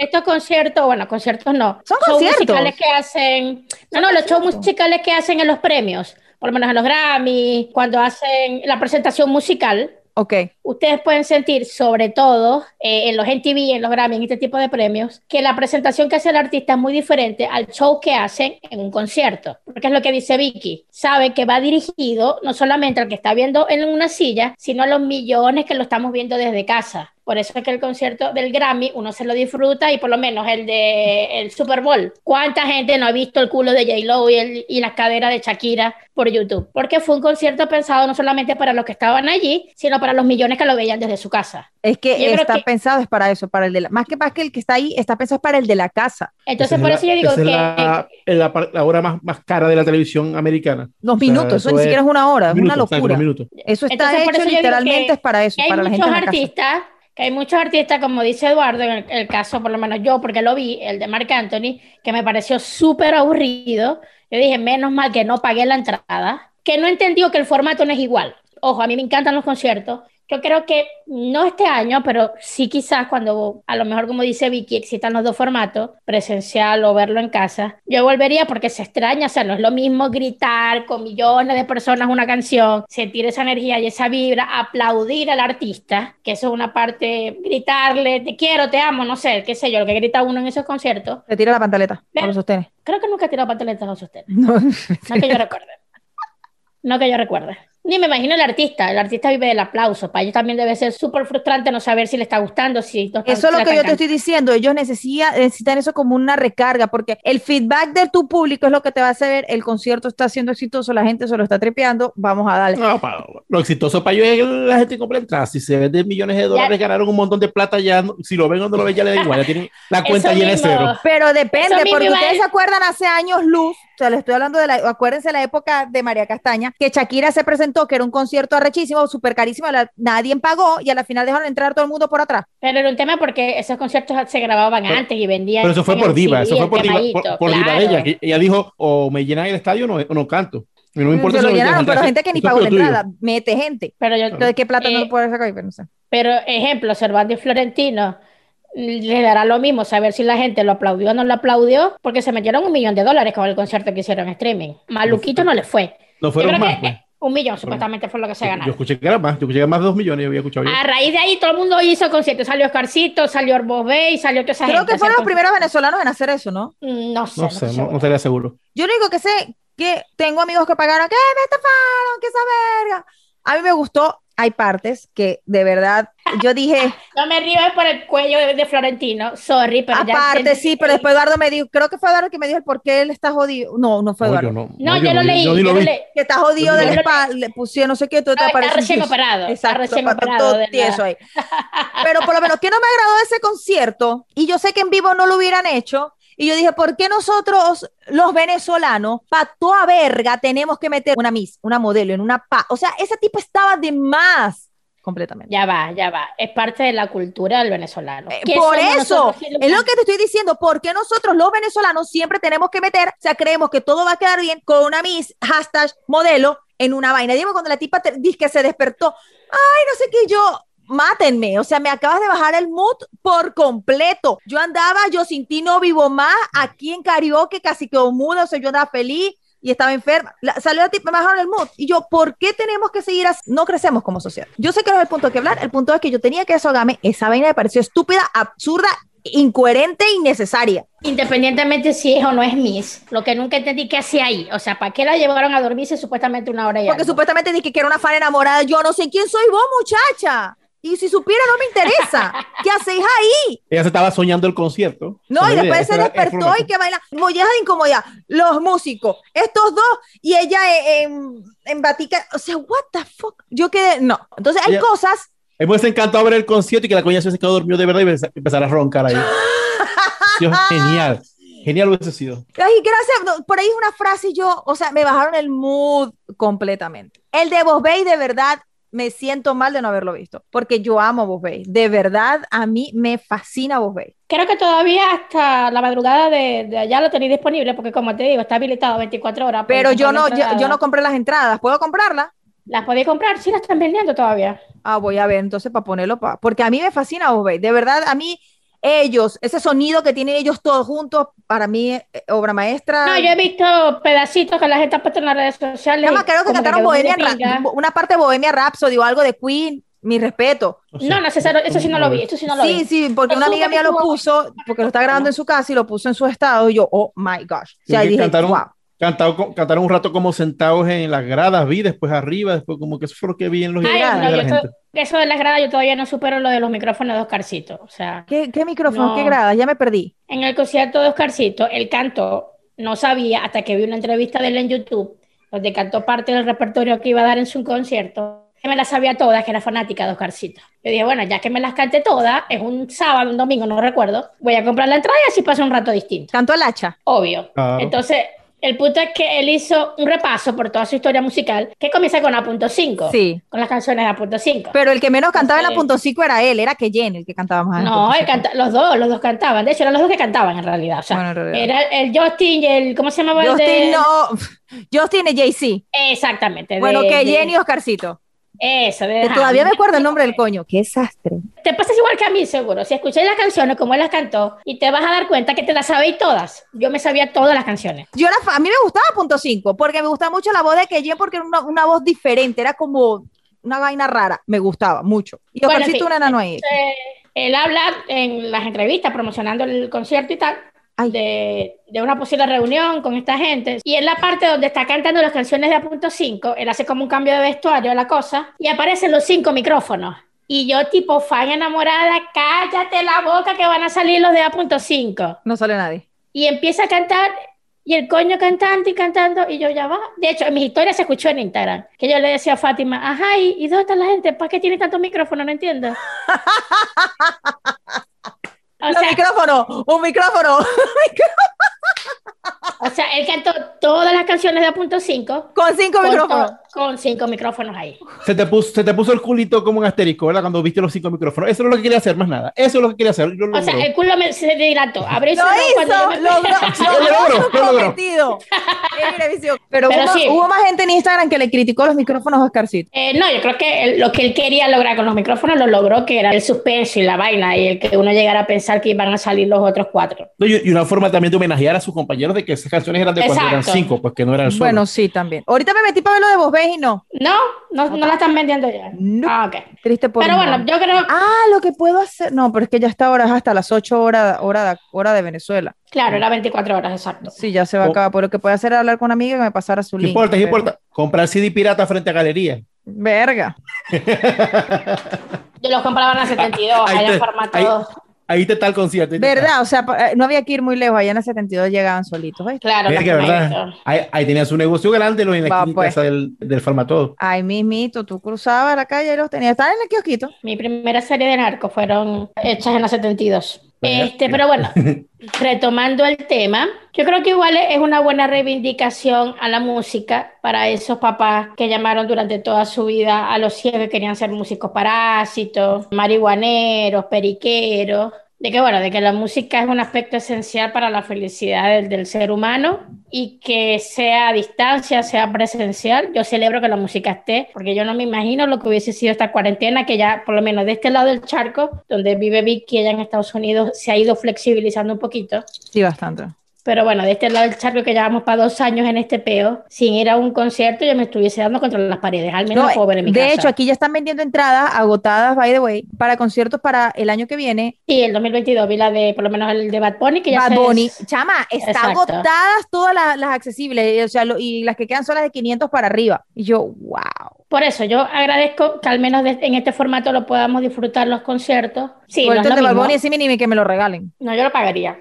Estos, conciertos, bueno, conciertos no. Son shows conciertos. musicales que hacen. No, no, los shows musicales que hacen en los premios, por lo menos en los Grammy, cuando hacen la presentación musical. Ok. Ustedes pueden sentir, sobre todo eh, en los MTV, en los Grammy, en este tipo de premios, que la presentación que hace el artista es muy diferente al show que hacen en un concierto. Porque es lo que dice Vicky. Sabe que va dirigido no solamente al que está viendo en una silla, sino a los millones que lo estamos viendo desde casa. Por eso es que el concierto del Grammy uno se lo disfruta y por lo menos el de el Super Bowl. ¿Cuánta gente no ha visto el culo de J-Lo y, el- y la cadera de Shakira por YouTube? Porque fue un concierto pensado no solamente para los que estaban allí, sino para los millones que lo veían desde su casa. Es que Yo está que- pensado, es para eso, para el de la, más que más que el que está ahí, está pensado es para el de la casa. Entonces, Esa por es eso la- yo digo esa que la, es la, par- la hora más, más cara de la televisión americana. Dos O sea, minutos, eso, ni es siquiera es una hora, es minutos, una exacto, locura. minutos. Eso está Entonces, hecho eso literalmente es para eso, hay para la gente muchos en la casa. artistas, que hay muchos artistas, como dice Eduardo, en el, caso, por lo menos yo, porque lo vi, el de Marc Anthony, que me pareció súper aburrido. Yo dije, menos mal que no pagué la entrada, que no entendió que el formato no es igual. Ojo, a mí me encantan los conciertos. Yo creo que no este año, pero sí quizás cuando, a lo mejor como dice Vicky, existan los dos formatos, presencial o verlo en casa, yo volvería porque se extraña, o sea, no es lo mismo gritar con millones de personas una canción, sentir esa energía y esa vibra, aplaudir al artista, que eso es una parte, gritarle, te quiero, te amo, no sé, qué sé yo, lo que grita uno en esos conciertos. Te tira la pantaleta, Ve- o lo sostiene. Creo que nunca he tirado pantaletas a sostener. No, No que yo recuerde. No que yo recuerde. Ni me imagino el artista. El artista vive del aplauso. Para ellos también debe ser súper frustrante no saber si le está gustando, si no está- Eso es lo que yo te estoy diciendo. Ellos necesita- necesitan eso como una recarga, porque el feedback de tu público es lo que te va a hacer. El concierto está siendo exitoso, la gente se lo está tripeando. Vamos a darle. No, pa- lo exitoso para ellos es que la gente compra entradas. Si se venden millones de dólares, ganaron un montón de plata ya. no- Si lo ven o no lo ven, ya le da igual. Ya tienen la cuenta llena de cero. Pero depende, Eso porque ustedes se acuerdan hace años luz, o sea, le estoy hablando de la, acuérdense la época de María Castaña, que Shakira se presentó, que era un concierto arrechísimo, súper carísimo, la- nadie pagó y a la final dejaron entrar todo el mundo por atrás. Pero era un tema porque esos conciertos se grababan Pero- antes y vendían. Pero eso fue por diva. Eso fue por diva, por, por diva de claro. ella. que ella dijo, o me llenan el estadio o no, o no canto. Y no me importa se si lo llenaron, pero gente que ni pagó la entrada, mete gente. Pero yo, Entonces, ¿qué plata no Eh, lo puede sacar? Pero no sé. Pero, ejemplo, Cervantes y Florentino le dará lo mismo saber si la gente lo aplaudió o no lo aplaudió, porque se metieron un millón de dólares con el concierto que hicieron en streaming. Maluquito no le fue. No fueron más. que pues. Un millón, supuestamente fue lo que se Yo ganaron. escuché que era más, yo escuché que era más de dos millones, yo había escuchado yo. A raíz de ahí todo el mundo hizo conciertos. Salió Oscarcito, salió Orbos Bay, salió toda esa Creo gente. que fueron los primeros venezolanos en hacer eso, ¿no? No sé, No no, sé, no, segura. no estaría seguro. Yo lo único que sé que tengo amigos que pagaron, que me estafaron, que esa verga. A mí me gustó, hay partes que de verdad, yo dije, No me río por el cuello de, Florentino, sorry, pero ya aparte entendí sí, pero después Eduardo me dijo, creo que fue Eduardo que me dijo el por qué él está jodido. No, no fue No, Eduardo. yo no, No, yo lo leí, yo yo lo lo vi. leí. Que está jodido Yo de la no- espalda, le pusieron no sé qué, todo te No, aparece está recién operado, está Exacto, recién está operado todo tieso ahí. Pero por lo menos, ¿qué no me agradó de ese concierto? Y yo sé que en vivo no lo hubieran hecho. Y yo dije, ¿por qué nosotros, los venezolanos, para toda verga, tenemos que meter una Miss, una modelo en una pa? O sea, ese tipo estaba de más completamente. Ya va, ya va. Es parte de la cultura del venezolano. Eh, ¿Qué Por eso, es lo que te estoy diciendo, porque nosotros los venezolanos siempre tenemos que meter, o sea, creemos que todo va a quedar bien con una Miss, hashtag modelo, en una vaina. Dime cuando la tipa dice que se despertó, ay, no sé qué, yo, mátenme, o sea, me acabas de bajar el mood por completo. Yo andaba, yo sin ti no vivo más, aquí en karaoke casi quedó muda, o sea, yo andaba feliz y estaba enferma. La- salió la tipa, me bajaron el mood. Y yo, ¿por qué tenemos que seguir así? No crecemos como sociedad. Yo sé que no es el punto que hablar, el punto es que yo tenía que desahogarme, esa vaina me pareció estúpida, absurda, incoherente e innecesaria. Independientemente si es o no es Miss, lo que nunca entendí que hacía ahí. O sea, ¿para qué la llevaron a dormirse supuestamente una hora y Porque algo? supuestamente dije que era una fan enamorada. Yo no sé quién soy vos, muchacha. Y si supiera, no me interesa. ¿Qué hacéis ahí? Ella se estaba soñando el concierto. No, y después se era- despertó y que baila. Molleja de incomodidad. Los músicos, estos dos, y ella en, en batica. O sea, what the fuck. Yo quedé. No. Entonces hay Ella- cosas. Me hubiese encantado ver el concierto y que la coña se quedó dormido de verdad y empezar- a roncar ahí. Dios, genial. Genial hubiese sido. Ay, gracias. por ahí es una frase y yo, o sea, me bajaron el mood completamente. El de Boss Bay, de verdad, me siento mal de no haberlo visto, porque yo amo Boss Bay. De verdad, a mí me fascina Boss Bay. Creo que todavía hasta la madrugada de, de allá lo tenéis disponible, porque como te digo, está habilitado 24 horas. puedes Pero yo no, yo, yo no compré las entradas. ¿Puedo comprarlas? ¿Las podéis comprar? Sí, las están vendiendo todavía. Ah, voy a ver entonces para ponerlo, pa- porque a mí me fascina Boss Bay. De verdad, a mí, ellos, ese sonido que tienen ellos todos juntos, para mí, eh, obra maestra. No, yo he visto pedacitos que la gente ha puesto en las redes sociales. Nada más creo que cantaron de Bohemia, una parte de Bohemia Rhapsody o algo de Queen. Mi respeto. No, no, sé, eso, eso sí no lo vi, eso sí no lo Sí, vi. sí, porque Pero una amiga mía lo puso, porque lo está grabando en su casa y lo puso en su estado, y yo, oh my gosh. O Sí, sea, que dije, cantaron, wow. cantado co- cantaron un rato como sentados en las gradas, vi después arriba, después como que eso fue lo que vi en los Ay, no, de la gente. eso de las gradas yo todavía no supero lo de los micrófonos de Oscarcito. O sea, ¿Qué, qué micrófono? No. ¿Qué gradas? Ya me perdí. en el concierto de Oscarcito, él cantó, no sabía hasta que vi una entrevista de él en YouTube, donde cantó parte del repertorio que iba a dar en su concierto. Que me las sabía todas, que era fanática de Oscarcito. Yo dije, bueno, ya que me las cante todas, es un sábado, un domingo, no recuerdo, voy a comprar la entrada y así pasa un rato distinto. Cantó el hacha. Obvio. Claro. Entonces, el punto es que él hizo un repaso por toda su historia musical, que comienza con A.5. Sí. Con las canciones de A.5. Pero el que menos cantaba en la Sí. punto cinco era él, era Keyen el que cantaba más. en No, él canta- los dos, los dos cantaban. De hecho, eran los dos que cantaban en realidad. O sea, Bueno, en realidad. era el Justin y el, ¿cómo se llamaba? el Justin de- no. Justin y Jay-Z. Exactamente. Bueno, de- Keyen y Oscarcito. Eso, de Que todavía me acuerdo el nombre del coño. Qué desastre. Te pasa igual que a mí, seguro. Si escucháis las canciones como él las cantó, y te vas a dar cuenta que te las sabéis todas. Yo me sabía todas las canciones. Yo fa- a mí me gustaba punto 5 porque me gustaba mucho la voz de Keyen porque era una, una voz diferente, era como una vaina rara, me gustaba mucho. Y Bueno, en fin. un enano ahí. Eh, él habla en las entrevistas promocionando el concierto y tal. De, de una posible reunión con esta gente. Y en la parte donde está cantando las canciones de A.5, él hace como un cambio de vestuario, la cosa, y aparecen los cinco micrófonos. Y yo, tipo fan enamorada, cállate la boca que van a salir los de A.5. No sale nadie. Y empieza a cantar, y el coño cantando y cantando, y yo ya va. De hecho, en mis historias se escuchó en Instagram, que yo le decía a Fátima, ajá, ¿y, dónde está la gente? ¿Para qué tiene tantos micrófonos? No entiendo. O Los sea, micrófonos, un micrófono o sea, él cantó todas las canciones de A.5 con cinco con, micrófonos. Con cinco micrófonos ahí. Se te, puso, se te puso el culito como un asterisco, ¿verdad? Cuando viste los cinco micrófonos. Eso es lo que quería hacer, más nada. Eso es lo que quería hacer. Lo O sea, el culo me, se dilató. Abrió y Lo hizo, me- logró, Lo logró logró, su lo logró. Pero, Pero hubo, sí. hubo más gente en Instagram que le criticó los micrófonos a Oscarcito. Eh, no, yo creo que lo que él quería lograr con los micrófonos lo logró, que era el suspenso y la vaina, y el que uno llegara a pensar que iban a salir los otros cuatro. No, y, y una forma también de homenajear a sus compañeros de que esas canciones eran de cuando eran Exacto. cinco, pues que no eran solo. Bueno, sí, también. Ahorita me metí para ver lo de Vos Y no. No, no, no la están vendiendo ya. No. Ah, ok. Triste por Pero bueno, yo creo, Ah, lo que puedo hacer. No, pero es que ya está ahora es hasta las 8 horas hora, de- hora de Venezuela. claro, era 24 horas, exacto. Sí, ya se va a Oh. acabar. Pero lo que puedo hacer es hablar con una amiga que me pasara su ¿Qué link. importa? ¿Qué pero- importa? Comprar CD pirata frente a galería. Verga. Yo los compraba en la 72, Ahí allá en formato ahí- 2. Ahí te está el concierto. ahí. ¿Verdad? O sea, eh, no había que ir muy lejos. Allá en el 72 llegaban solitos. ¿ves? Claro. Ahí, ahí tenías un negocio grande lo en la Va, pues. del, del Farmatodo. Ay, mismito, tú cruzabas la calle y los tenías. Estaban en el kiosquito. Mi primera serie de narcos fueron hechas en la 72. Este, pero bueno, retomando el tema, yo creo que igual es una buena reivindicación a la música para esos papás que llamaron durante toda su vida a los ciegos que querían ser músicos parásitos, marihuaneros, periqueros. De que bueno, de que la música es un aspecto esencial para la felicidad del, ser humano y que sea a distancia, sea presencial. Yo celebro que la música esté, porque yo no me imagino lo que hubiese sido esta cuarentena, que ya por lo menos de este lado del charco, donde vive Vicky allá en Estados Unidos, se ha ido flexibilizando un poquito. Sí, bastante. Pero bueno, de este lado del charco que llevamos para dos años en este peo, sin ir a un concierto, yo me estuviese dando contra las paredes. Al menos No, lo puedo ver en mi de casa. hecho, aquí ya están vendiendo entradas agotadas, by the way, para conciertos para el año que viene. Sí, el 2022 vi la de, por lo menos el de Bad Bunny, que ya Bad Bunny. Chama, está Exacto. agotadas todas las, las accesibles, y, o sea, lo- y las que quedan son las de 500 para arriba. Y yo, wow. Por eso yo agradezco que al menos de- en este formato lo podamos disfrutar los conciertos. Sí, no, es lo de Bad mismo. Bunny, sí, ni que me lo regalen. no, yo lo pagaría.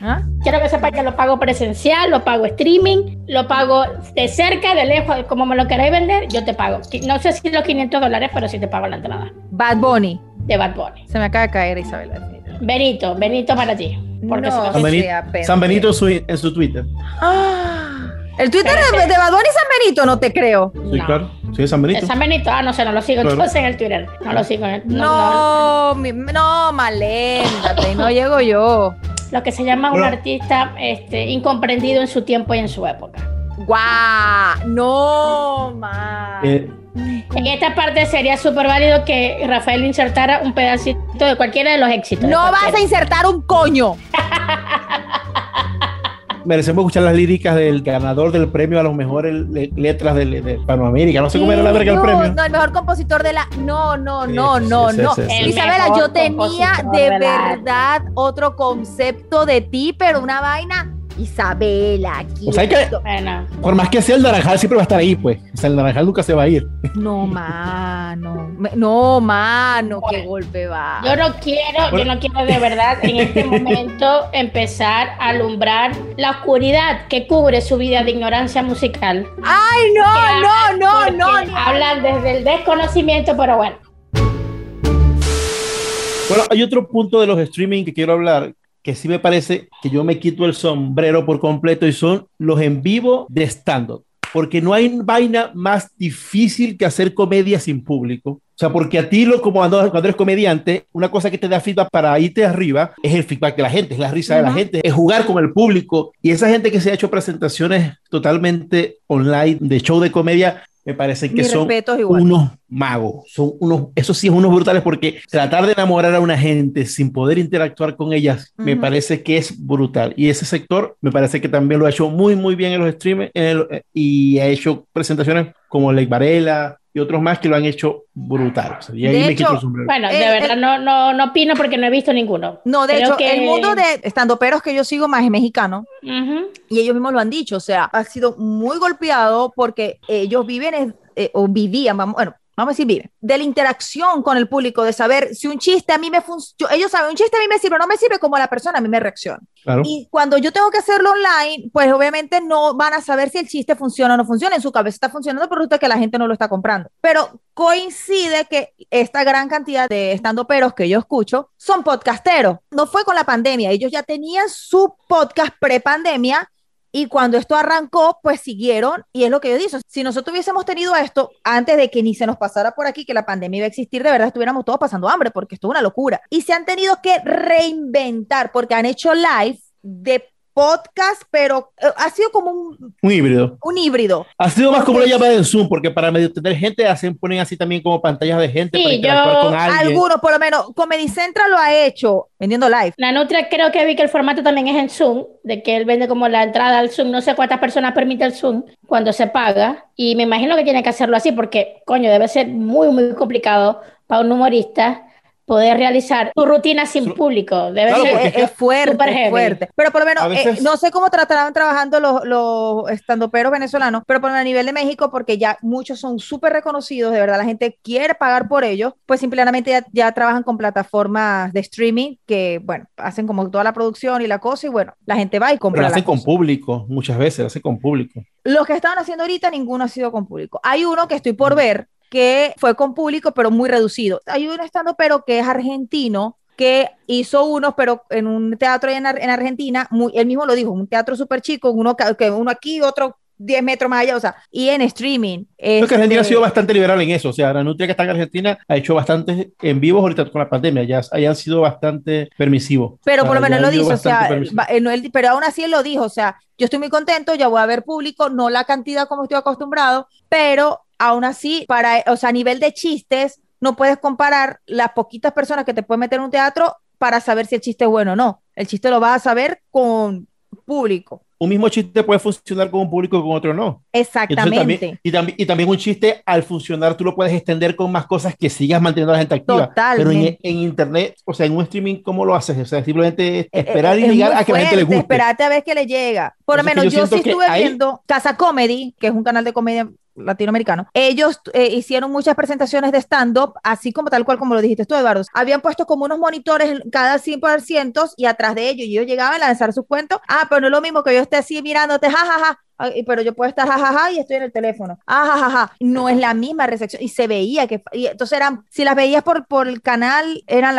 ¿Ah? Quiero que sepan que lo pago presencial, lo pago streaming, lo pago de cerca, de lejos, como me lo queráis vender, yo te pago. No sé si los 500 dólares, pero sí te pago la entrada Bad Bunny. de Bad Bunny. Se me acaba de caer, definitivamente. Benito, Benito para ti. Porque No. San, Beni- sea pendejo. San Benito en su, en su Twitter. Ah, el Twitter de, Bad Bunny San Benito, no te creo. Sí, No. claro. Sí, San Benito. San Benito, ah, no sé, no lo sigo Claro. entonces en el Twitter. No lo sigo en el no, no. No, mi- no, maléndate, no llego yo. Lo que se llama un artista este, incomprendido en su tiempo y en su época. Guau, no, man. Eh, En esta parte sería súper válido que Rafael insertara un pedacito de cualquiera de los éxitos. no vas a insertar un coño. merecemos escuchar las líricas del ganador del premio a las mejores le- letras de, de Panamérica. No sé cómo era la verga el no, premio. No, el mejor compositor de la. No, no, Sí, no, sí, no, sí, no. sí, sí. El Isabela, yo tenía de la- verdad otro concepto de ti, pero una vaina. Isabela, aquí. O sea, hay que- Bueno, Por más que sea el naranjal, siempre va a estar ahí, pues. O sea, el naranjal nunca se va a ir. No, mano. No, mano, qué golpe va. yo no quiero, yo Bueno. no quiero de verdad en este momento empezar a alumbrar la oscuridad que cubre su vida de ignorancia musical. Ay, no, no, no, no. ni- Hablan desde el desconocimiento, pero bueno. Bueno, hay otro punto de los streaming que quiero hablar que sí me parece que yo me quito el sombrero por completo y son los en vivo de stand-up. Porque no hay vaina más difícil que hacer comedia sin público. O sea, porque a ti, lo, como cuando, cuando eres comediante, una cosa que te da feedback para irte arriba es el feedback de la gente, es la risa de la gente, es jugar con el público. Y esa gente que se ha hecho presentaciones totalmente online de show de comedia, me parece que son unos magos, son unos, eso sí es unos brutales porque tratar de enamorar a una gente sin poder interactuar con ellas me parece que es brutal. Y ese sector me parece que también lo ha hecho muy muy bien en los streams en el- eh, y ha hecho presentaciones como Lake Varela y otros más que lo han hecho brutal. O sea, y ahí De me hecho, quito el sombrero. Bueno, Eh, de verdad eh. no, no, no opino porque no he visto ninguno. No, de Creo hecho, que- el mundo de estandoperos que yo sigo más es mexicano. Ujú. Y ellos mismos lo han dicho, o sea, ha sido muy golpeado porque ellos viven eh, o vivían, vamos, bueno, vamos a decir viven, de la interacción con el público, de saber si un chiste a mí me funciona, ellos saben, un chiste a mí me sirve, no me sirve como la persona a mí me reacciona. Claro. Y cuando yo tengo que hacerlo online, pues obviamente no van a saber si el chiste funciona o no funciona. En su cabeza está funcionando, pero resulta que la gente no lo está comprando. Pero coincide que esta gran cantidad de estandoperos que yo escucho son podcasteros. No fue con la pandemia, ellos ya tenían su podcast pre-pandemia. Y cuando esto arrancó, pues siguieron, y es lo que yo digo, si nosotros hubiésemos tenido esto antes de que ni se nos pasara por aquí que la pandemia iba a existir, de verdad estuviéramos todos pasando hambre, porque esto es una locura. Y se han tenido que reinventar, porque han hecho live de podcast, pero eh, ha sido como un, Un híbrido. un híbrido. Ha sido más como una llamada en Zoom, porque para medio tener gente hacen, ponen así también como pantallas de gente Sí, para interactuar yo- con alguien. Algunos, por lo menos, Comedy Central lo ha hecho vendiendo live. La Nutria creo que vi que el formato también es en Zoom, de que él vende como la entrada al Zoom, no sé cuántas personas permite el Zoom cuando se paga, y me imagino que tiene que hacerlo así porque, coño, debe ser muy, muy complicado para un humorista poder realizar su rutina sin Su- público. Debe Claro, ser, porque es, es fuerte, es fuerte. Pero por lo menos, A veces- eh, no sé cómo tratarán trabajando los, los estandoperos venezolanos, pero por a nivel de México, porque ya muchos son súper reconocidos, de verdad la gente quiere pagar por ellos, pues simplemente ya, ya trabajan con plataformas de streaming que, bueno, hacen como toda la producción y la cosa, y bueno, la gente va y Pero compra. lo la hacen con cosa. público, muchas veces lo hacen con público. Los que estaban haciendo ahorita, ninguno ha sido con público. Hay uno que estoy por ver que fue con público, pero muy reducido. Hay un estando, pero que es argentino, que hizo unos, pero en un teatro en, Ar- en Argentina, muy, él mismo lo dijo, un teatro súper chico, uno, que uno aquí, otro 10 metros más allá, o sea, y en streaming. Creo que Argentina ha Este, sido bastante liberal en eso. O sea, la Nutria que está en Argentina ha hecho bastantes en vivos ahorita con la pandemia. Ya hayan sido bastante permisivos. Pero por lo menos ya lo han dice, o sea, eh, no, él- pero aún así él lo dijo, o sea, yo estoy muy contento, ya voy a ver público, no la cantidad como estoy acostumbrado, pero aún así, para, o sea, a nivel de chistes, no puedes comparar las poquitas personas que te pueden meter en un teatro para saber si el chiste es bueno o no. El chiste lo vas a saber con público. Un mismo chiste puede funcionar con un público y con otro no. Entonces, Exactamente. también, y, también, y también un chiste al funcionar tú lo puedes extender con más cosas que sigas manteniendo a la gente activa. Pero en, Totalmente. en internet, o sea, en un streaming, ¿cómo lo haces? O sea, simplemente Eh, esperar eh, y es llegar muy a que la gente le guste. Esperarte a ver que le llega. Por lo menos yo sí estuve ahí- viendo Casa Comedy, que es un canal de comedia latinoamericano. Ellos eh, hicieron muchas presentaciones de stand-up, así como tal cual como lo dijiste tú, Eduardo. Habían puesto como unos monitores cada 100 por cientos y atrás de ellos, y ellos llegaban a lanzar sus cuentos. Ah, pero no es lo mismo que yo esté así mirándote, jajaja. Ay, pero yo puedo estar jajaja y estoy en el teléfono. Ah, jajaja. No es la misma recepción. Y se veía que. Y entonces eran. Si las veías por, por el canal, eran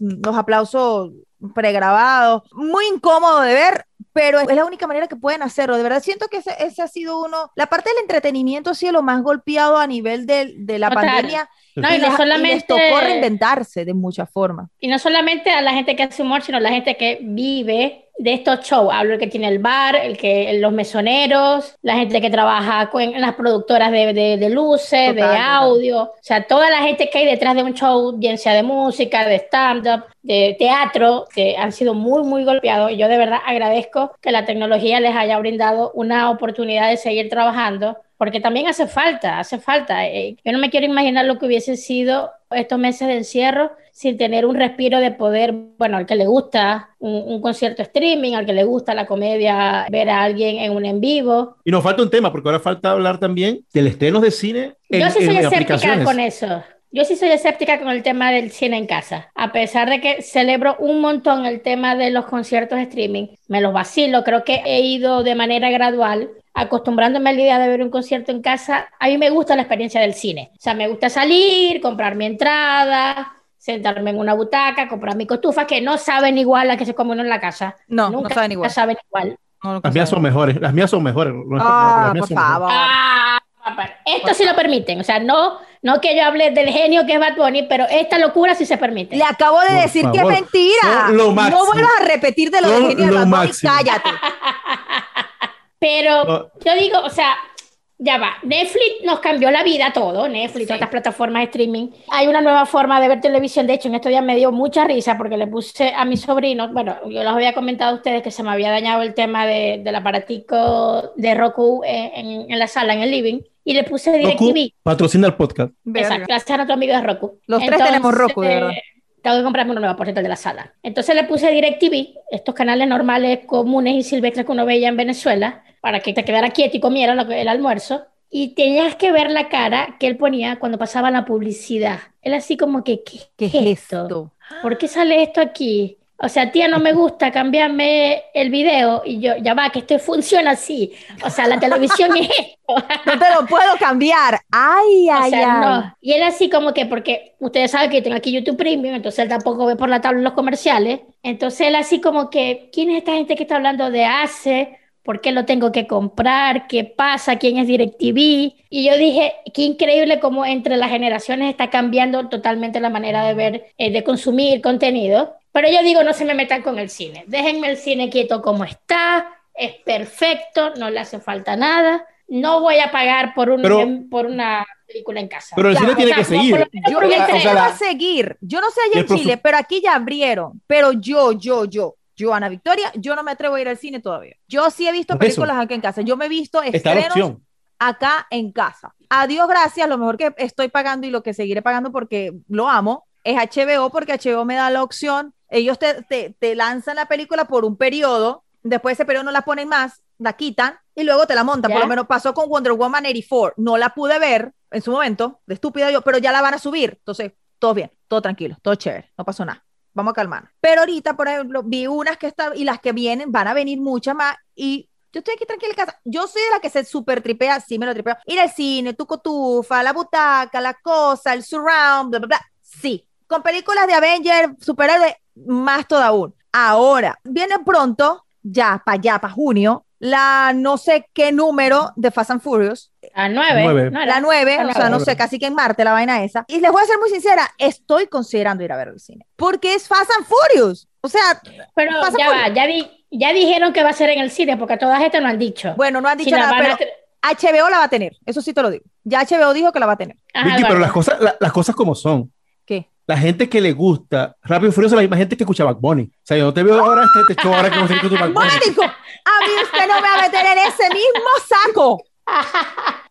los aplausos pregrabados. Muy incómodo de ver, pero es la única manera que pueden hacerlo. De verdad, siento que ese, ese ha sido uno. La parte del entretenimiento ha sido lo más golpeado a nivel del- de, la pandemia. No, y, y no les, y solamente- les tocó reinventarse de muchas formas. Y no solamente a la gente que hace humor, sino a la gente que vive de estos shows. Hablo el que tiene el bar, el que los mesoneros, la gente que trabaja con, en las productoras de, de- de luces, Total, de total. audio. O sea, toda la gente que hay detrás de un show, bien sea de música, de stand-up, de teatro, que han sido muy, muy golpeados. Y yo de verdad agradezco que la tecnología les haya brindado una oportunidad de seguir trabajando. Porque también hace falta, hace falta. Eh, yo no me quiero imaginar lo que hubiese sido estos meses de encierro sin tener un respiro de poder, bueno, al que le gusta un, un concierto streaming, al que le gusta la comedia, ver a alguien en un en vivo. Y nos falta un tema, porque ahora falta hablar también del estreno de cine en, Yo sí soy escéptica con eso. Yo sí soy escéptica con el tema del cine en casa. A pesar de que celebro un montón el tema de los conciertos streaming, me los vacilo. Creo que he ido de manera gradual acostumbrándome a la idea de ver un concierto en casa. A mí me gusta la experiencia del cine. O sea, me gusta salir, comprar mi entrada, sentarme en una butaca, comprar mi costufa, que no saben igual a que se come uno en la casa. No, Nunca no saben igual. saben igual. No, no Las mías saben. son mejores, las mías son mejores. Ah, las mías por son mejores. favor. Ah, esto sí lo permiten. O sea, no, no que yo hable del genio que es Bad Bunny, pero esta locura sí se permite. Le acabo de Por decir que es mentira. Lo. No vuelvas a repetir de lo de Son genio de Bad Bunny, máximo. cállate. Pero yo digo, o sea, ya va. Netflix nos cambió la vida todo. Netflix, todas estas plataformas de streaming. Hay una nueva forma de ver televisión. De hecho, en estos días me dio mucha risa porque le puse a mis sobrinos. Bueno, yo les había comentado a ustedes que se me había dañado el tema de, del aparatico de Roku en, en- en la sala, en el living. Y le puse DirecTV. patrocina el podcast. Exacto, gracias a nuestro amigo de Roku. Los tres tenemos Roku, de verdad. Tengo que comprarme uno nuevo, por cierto, de la sala. Entonces le puse DirecTV, estos canales normales, comunes y silvestres que uno veía en Venezuela, para que te quedara quieto y comiera el almuerzo. Y tenías que ver la cara que él ponía cuando pasaba la publicidad. Él así como que, ¿qué, ¿Qué es es esto? esto? ¿Por qué sale esto aquí? O sea, tía, no me gusta, cámbiame el video. Y yo, ya va, que esto funciona así. O sea, la televisión es esto. No te lo puedo cambiar. Ay, O ay, sea, ay. no. Y él así como que, porque ustedes saben que tengo aquí YouTube Premium, entonces él tampoco ve por la tabla los comerciales. Entonces él así como que, ¿quién es esta gente que está hablando de ACE? ¿Por qué lo tengo que comprar? ¿Qué pasa? ¿Quién es DirecTV? Y yo dije, qué increíble cómo entre las generaciones está cambiando totalmente la manera de ver, eh, de consumir contenido. Pero yo digo, no se me metan con el cine. Déjenme el cine quieto como está. Es perfecto, no le hace falta nada. No voy a pagar por, un, Pero- por una película en casa. Pero el cine o tiene sea, que no, seguir. menos Yo, o sea, va a seguir. Yo no sé allá en Chile, pero aquí ya abrieron. Pero yo, yo, yo, yo, Ana Victoria, yo no me atrevo a ir al cine todavía. Yo sí he visto Por eso. películas aquí en casa. Yo me he visto estrenos opción. acá en casa. A Dios gracias, lo mejor que estoy pagando y lo que seguiré pagando porque lo amo es HBO, porque HBO me da la opción. Ellos te, te, te lanzan la película por un periodo, después de ese periodo no la ponen más, la quitan y luego te la montan. Por lo menos pasó con Wonder Woman 84. No la pude ver en su momento, de estúpida yo, pero ya la van a subir. Entonces, todo bien, todo tranquilo, todo chévere, no pasó nada. Vamos a calmar. Pero ahorita, por ejemplo, vi unas que están y las que vienen, van a venir muchas más y yo estoy aquí tranquila en casa. Yo soy de la que se super tripea, sí me lo tripeo. Ir al cine, tu cotufa, la butaca, la cosa, el surround, bla, bla, bla. Sí. Con películas de Avenger, superhéroes, más toda aún. Ahora, viene pronto, ya para allá, para junio, la no sé qué número de Fast and Furious. A nueve. Nueve. ¿no era? La 9, La o sea, no sé, casi que en Marte la vaina esa. Y les voy a ser muy sincera, estoy considerando ir a ver el cine. Porque es Fast and Furious. O sea, Pero Pasa ya va, ya, di- ya dijeron que va a ser en el cine, porque todas estas no han dicho. bueno, no han dicho Si nada, a pero tra- HBO la va a tener. Eso sí te lo digo. Ya HBO dijo que la va a tener. Ajá, Vicky, pero las cosas, la- las cosas como son. ¿Qué? La gente que le gusta Rápido y Furioso es la misma gente que escucha Bad Bunny. O sea, yo no te veo ahora este, show ahora que no sé qué tu Bad Bunny. Momentico, a mí usted no me va a meter en ese mismo saco.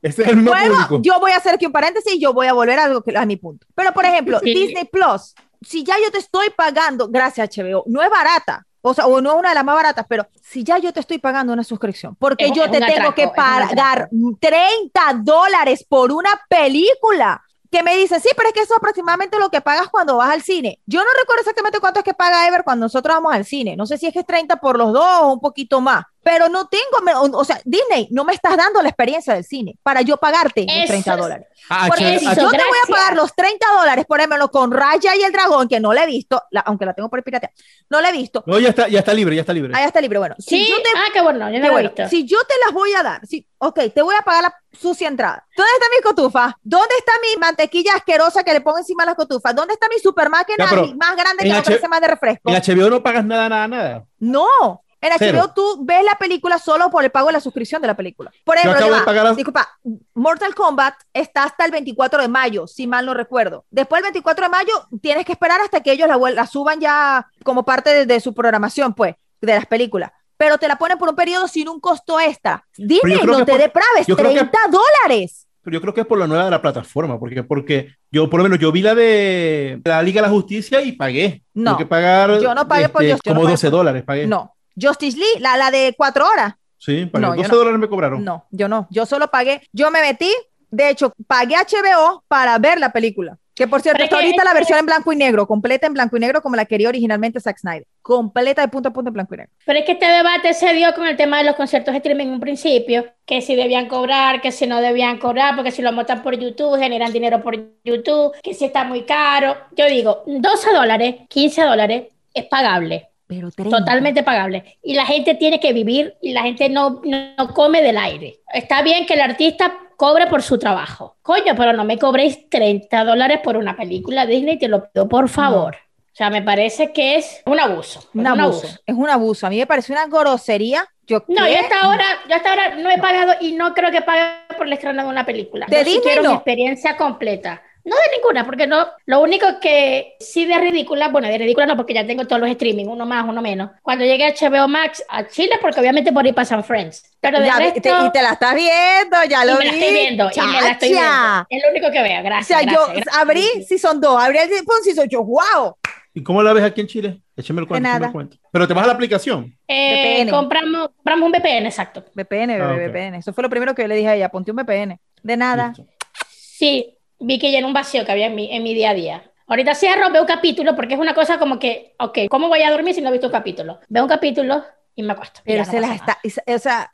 Ese es el Luego, público. yo voy a hacer aquí un paréntesis y yo voy a volver a, algo que- a mi punto. Pero, por ejemplo, Sí. Disney Plus, si ya yo te estoy pagando, gracias HBO, no es barata, o sea, o no es una de las más baratas, pero si ya yo te estoy pagando una suscripción, porque Es yo es te tengo atraco, que pagar 30 dólares por una película. Que me dice, sí, pero es que eso es aproximadamente lo que pagas cuando vas al cine. Yo no recuerdo exactamente cuánto es que paga Ever cuando nosotros vamos al cine. No sé si es que es 30 por los dos o un poquito más. Pero no tengo, me- o, o sea, Disney, no me estás dando la experiencia del cine para yo pagarte los Eso 30 es- dólares. Ah, Porque si H- yo te voy a gracias. pagar los 30 dólares, por ejemplo, con Raya y el Dragón, que no la he visto, la- aunque la tengo por piratea, no la he visto. No, ya está, ya está libre, ya está libre. Ahí está libre. Bueno, si Sí, yo te, ah, qué bueno, no lo he bueno, visto. si yo te las voy a dar, si, ok, te voy a pagar la sucia entrada. ¿Dónde está mi cotufa? ¿Dónde está mi mantequilla asquerosa que le pongo encima a las cotufas? ¿Dónde está mi super máquina Ya, pero más grande que no H- parece más de refresco? En HBO no pagas nada, nada, nada. No. En Cero. HBO tú ves la película solo por el pago de la suscripción de la película. Por ejemplo, acabo ya de va, pagar a- disculpa, Mortal Kombat está hasta el 24 de mayo, si mal no recuerdo. Después del 24 de mayo tienes que esperar hasta que ellos la, la suban ya como parte de, de su programación, pues, de las películas. Pero te la ponen por un periodo sin un costo extra. Dime, no te depraves, yo creo que- 30 dólares. Pero yo creo que es por la nueva de la plataforma, porque, porque yo, por lo menos, yo vi la de la Liga de la Justicia y pagué. No, Tengo que pagar este, yo no pagué por Dios, yo no como pagué 12 por- dólares, pagué. No. Justice League, la, la de cuatro horas. Sí, pagué. No, yo 12 no. dólares me cobraron. No, yo no. Yo solo pagué. Yo me metí. De hecho, pagué HBO para ver la película. Que por cierto, está ahorita la que- versión en blanco y negro, completa en blanco y negro, como la quería originalmente Zack Snyder. Completa de punto a punto en blanco y negro. Pero es que este debate se dio con el tema de los conciertos de streaming en un principio, que si debían cobrar, que si no debían cobrar, porque si lo montan por YouTube, generan dinero por YouTube, que si está muy caro. Yo digo, 12 dólares, 15 dólares, es pagable, Pero 30. totalmente pagable. Y la gente tiene que vivir y la gente no, no come del aire. Está bien que el artista cobre por su trabajo. Coño, pero no me cobréis 30 dólares por una película Disney, te lo pido por favor. O sea, me parece que es un abuso. Un abuso. Es un abuso. A mí me parece una grosería. Yo No, ¿qué? yo hasta ahora, yo hasta ahora no he pagado y no creo que pague por el estreno de una película. ¿De Yo sí quiero no? experiencia completa. No de ninguna, porque no. Lo único que sí de ridícula, bueno, de ridícula no, porque ya tengo todos los streaming, uno más, uno menos. Cuando llegue a HBO Max a Chile, porque obviamente por ahí pasan Friends. Pero de Ya, resto, te- y te la estás viendo, ya y lo me la vi. estoy viendo, y me la estoy viendo. Es lo único que veo, O gracias. sea, yo gracias, gracias. abrí si son dos, abrí el si son yo, wow. ¿Y cómo la ves aquí en Chile? Échame el cuento, el cuento. Pero te vas a la aplicación. Eh, VPN. compramos, compramos un VPN, exacto. VPN, Ah, bebé, ok. VPN. Eso fue lo primero que yo le dije a ella, ponte un VPN. De nada. Listo. Sí, vi que llenó un vacío que había en mi, en mi día a día. Ahorita cierro, veo un capítulo, porque es una cosa como que, ok, ¿cómo voy a dormir si no he visto un capítulo? Veo un capítulo y me acuesto. Pero ya no se las está, o sea,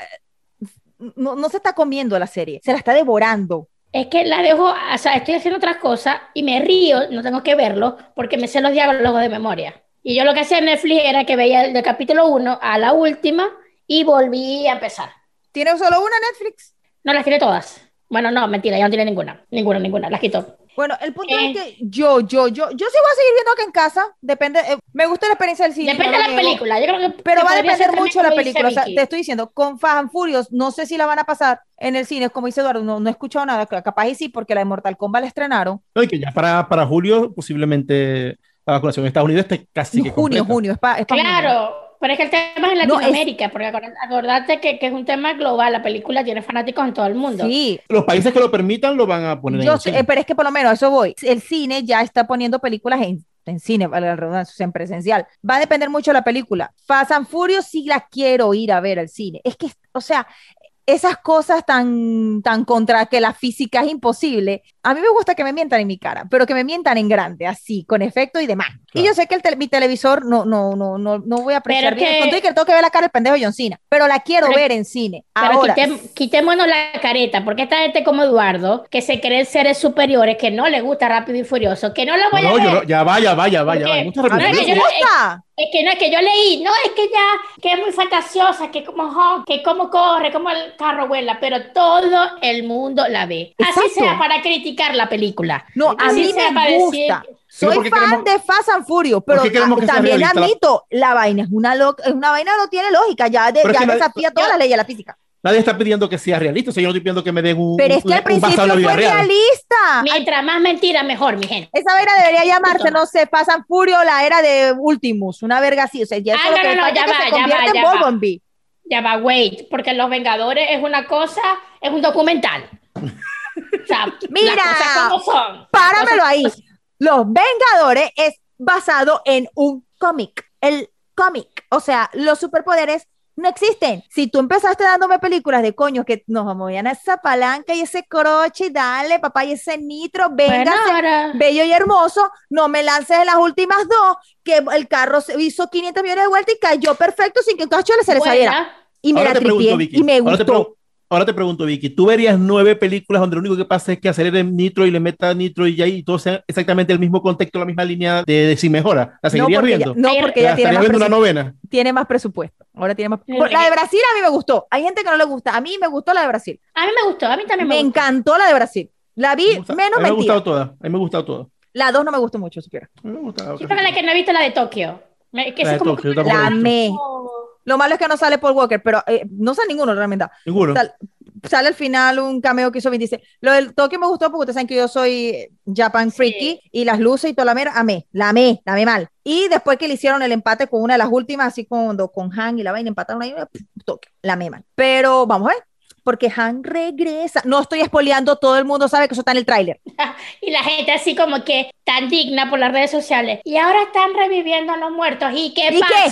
no, no se está comiendo la serie, se la está devorando. Es que la dejo, o sea, estoy haciendo otras cosas y me río, no tengo que verlo, porque me sé los diálogos de memoria. Y yo lo que hacía en Netflix era que veía el del capítulo 1 a la última y volví a empezar. ¿Tiene solo una Netflix? No las tiré todas. Bueno, no, mentira, ya no tiene ninguna. Ninguna, ninguna, las quito. Bueno, el punto Eh. es que yo, yo, yo, yo sí voy a seguir viendo acá en casa. Depende, eh, me gusta la experiencia del cine. Depende de la película. Yo creo que Pero va a depender mucho de la película. O sea, te estoy diciendo, con Fast and Furious, no sé si la van a pasar en el cine, como dice Eduardo, no, no he escuchado nada. Capaz y sí, porque la de Mortal Kombat la estrenaron. No, y que ya para, para julio posiblemente la vacunación en Estados Unidos esté casi que junio, completa. junio, es para Claro, pero es que el tema es en No, es- Latinoamérica, porque acor- acordate que, que es un tema global. La película tiene fanáticos en todo el mundo. Sí, Los países que lo permitan lo van a poner en yo el sé, cine. eh, pero es que por lo menos a eso voy. El cine ya está poniendo películas en, en cine, vale la redundancia, en presencial. Va a depender mucho de la película. Fast and Furious sí la quiero ir a ver al cine. Es que, o sea, esas cosas tan, tan contra que la física es imposible. A mí me gusta que me mientan en mi cara, pero que me mientan en grande, así, con efecto y demás. Y Claro. yo sé que el mi televisor no, no, no, no, no voy a apreciar Pero bien. que- y que tengo que ver la cara del pendejo de John Cena, pero la quiero Pero- ver en cine. Pero Ahora, quitem- quitémonos la careta, porque esta gente como Eduardo, que se creen seres superiores, que no le gusta Rápido y Furioso, que no lo voy No, a no, ver. yo no- ya vaya, vaya, vaya. Porque- vaya. Mucha a mí no, es repetición. que me yo- gusta. Es que no es que yo leí, no es que ya, que es muy fantasiosa, que como que cómo corre, cómo el carro vuela, pero todo el mundo la ve. Así Exacto. sea para criticar la película. No, a Así mí sea me para gusta. decir- Soy fan queremos- de Fast and Furious, pero a- también la- admito, la... vaina es una, lo- es una vaina no tiene lógica, ya, de- ya que la- desafía todas las leyes de la física. Nadie está pidiendo que sea realista. O sea, yo no estoy pidiendo que me den un. Pero es que un- al principio basado en la fue vida real. realista. Al- Mientras más mentira, mejor, mi gente. Esa vaina debería llamarse, no sé, Fast and Furious, la era de Ultimus, una verga así, o sea, ya Ah, no, no, no, ya va, se ya va, ya en va. Ya va, wait, porque Los Vengadores es una cosa, es un documental. O sea, Mira, las cosas como son. Páramelo ahí. Los Vengadores es basado en un cómic. El cómic. O sea, los superpoderes no existen. Si tú empezaste dándome películas de coño que nos movían a esa palanca y ese croche y dale, papá, y ese nitro, venga, bello y hermoso, no me lances en las últimas dos, que el carro se hizo 500 millones de vueltas y cayó perfecto sin que un cacho se le saliera. Y me Ahora la pregunto, tripié Vicky. y me Ahora te, gustó. Ahora te pregunto, Vicky. ¿Tú verías nueve películas donde lo único que pasa es que acelere nitro y le meta nitro y ya y todo sea exactamente el mismo contexto, la misma línea de, de sin mejora? ¿La No seguirías porque, ya, viendo? no, porque ya ¿La tiene más, una presupuesto, novena? tiene más presupuesto. Ahora tiene más. La de. Brasil a mí me gustó. Hay gente que no le gusta. A mí me gustó la de Brasil. A mí me gustó, a mí también me, Me gustó. encantó la de Brasil. La vi Me gusta- menos a mí me ha mentira. gustado toda. A mí me ha gustado toda. La dos no me gustó mucho, supiera. A mí me gusta. Sí, pero la que no he visto la de Tokio. Me- que La de como Tokio, que- La amé. Oh. Lo malo es que no sale Paul Walker, pero eh, no sale ninguno realmente. Ninguno. Sal- sale al final un cameo que hizo Vin Diesel. Lo del Tokio me gustó porque ustedes saben que yo soy Japan Sí. freaky y las luces y toda la mera, amé, la amé, la amé mal. Y después que le hicieron el empate con una de las últimas, así cuando con Han y la vaina empataron ahí, pff, Tokio, la amé mal. Pero vamos a ver, porque Han regresa. No estoy espoleando, todo el mundo sabe que eso está en el tráiler. Y la gente así como que tan digna por las redes sociales. Y ahora están reviviendo a los muertos. ¿Y qué ¿Y qué?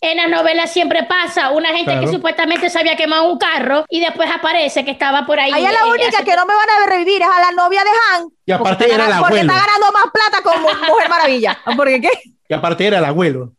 En la novela siempre pasa. Una gente que supuestamente se había quemado un carro y después aparece que estaba por ahí. Ahí es la única hace- que no me van a ver revivir, es a la novia de Han. Y aparte porque era el ganando- Porque abuelo. está ganando más plata como Mujer Maravilla. ¿Por qué? Y aparte era el abuelo.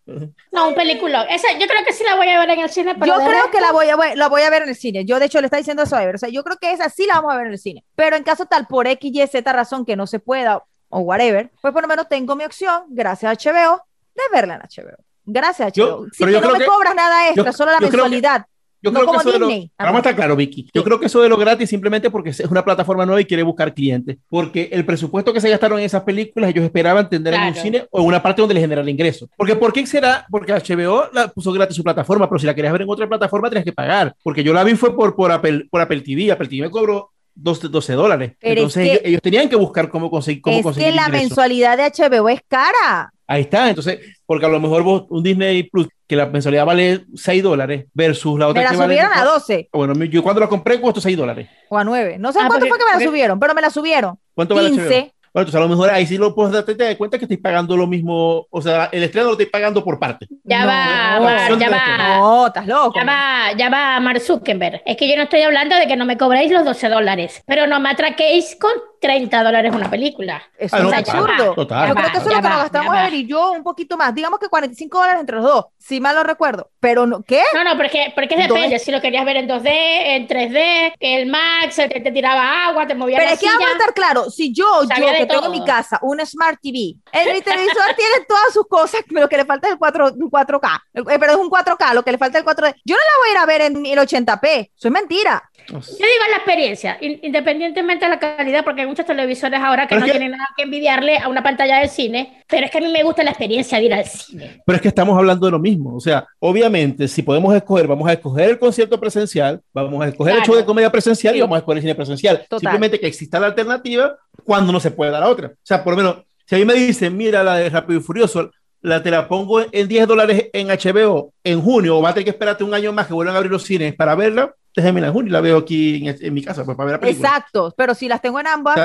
No, un peliculón. Esa, yo creo que sí la voy a ver en el cine, pero yo creo resto- que la voy, a, ver- la voy a ver en el cine. Yo, de hecho, le está diciendo eso a Ever. O sea, yo creo que esa sí la vamos a ver en el cine. Pero en caso tal, por X, Y, Z razón que no se pueda o whatever, pues por lo menos tengo mi opción, gracias a HBO, de verla en HBO. Gracias Yo-. Si pero que yo no creo me que- cobras nada extra, yo- solo la yo creo que- mensualidad. Yo No creo que como eso de lo, Disney. vamos a estar claro, Vicky. Yo Sí. creo que eso de lo gratis simplemente porque es una plataforma nueva y quiere buscar clientes. Porque el presupuesto que se gastaron en esas películas, ellos esperaban tener en un Claro. cine o en una parte donde les generara ingresos. Porque ¿por qué será? Porque HBO la puso gratis su plataforma, pero si la querías ver en otra plataforma tenías que pagar. Porque yo la vi fue por, por, Apple, por Apple TV. Apple TV me cobró 12, 12 dólares. Pero es Entonces que- ellos, ellos tenían que buscar cómo conseguir, cómo es conseguir que la ingresos. mensualidad de HBO es cara. Ahí está, entonces, porque a lo mejor vos, un Disney Plus, que la mensualidad vale 6 dólares, versus la Me otra la que vale. subieron a 12 Bueno, yo cuando la compré costó 6 dólares. o a 9. No sé Ah, cuánto porque- fue que me la porque- subieron, pero me la subieron. ¿Cuánto vale 15. HBO? Bueno, entonces a lo mejor ahí sí lo puedes darte de cuenta que estoy pagando lo mismo, o sea, el estreno lo estoy pagando por parte. Ya No, va, ya va. No, estás loco. Ya va, ya va, Mark Zuckerberg. Es que yo no estoy hablando de que no me cobréis los 12 dólares, pero no me atraquéis con 30 dólares una película. Eso Ah, no, es absurdo. total. Yo creo que eso es lo que nos gastamos él y yo un poquito más. Digamos que 45 dólares entre los dos, si mal no recuerdo. Pero no, ¿qué? No, no, porque, porque depende. Si lo querías ver en 2D, en 3D, que el Max que te tiraba agua, te movía Pero la es que vamos a silla. estar claros, si yo, yo Sabía de que tengo en todo. mi casa un Smart TV, en mi televisor tiene todas sus cosas, lo que le falta es el 4, un 4K, eh, pero es un 4K, lo que le falta es el 4D. Yo no la voy a ir a ver en el 80p, eso es mentira. Yo digo la experiencia, independientemente de la calidad, porque hay muchos televisores ahora que no tienen nada que envidiarle a una pantalla de cine, pero es que a mí me gusta la experiencia de ir al cine. Pero es que estamos hablando de lo mismo, o sea, obviamente, si podemos escoger, vamos a escoger el concierto presencial, vamos a escoger el show de comedia presencial y vamos a escoger el cine presencial. Simplemente que exista la alternativa cuando no se puede dar la otra. O sea, por lo menos, si a mí me dicen, mira la de Rápido y Furioso, la te la pongo en 10 dólares en HBO en junio, o va a tener que esperarte un año más que vuelvan a abrir los cines para verla, en junio y la veo aquí en, mi casa pues, para ver la película. Exacto, pero si las tengo en ambas.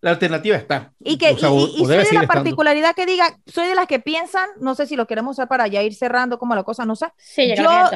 la alternativa está. Y que soy de la particularidad que diga, soy de las que piensan, no sé si lo queremos usar para ya ir cerrando como la cosa, no sé. Sí, yo,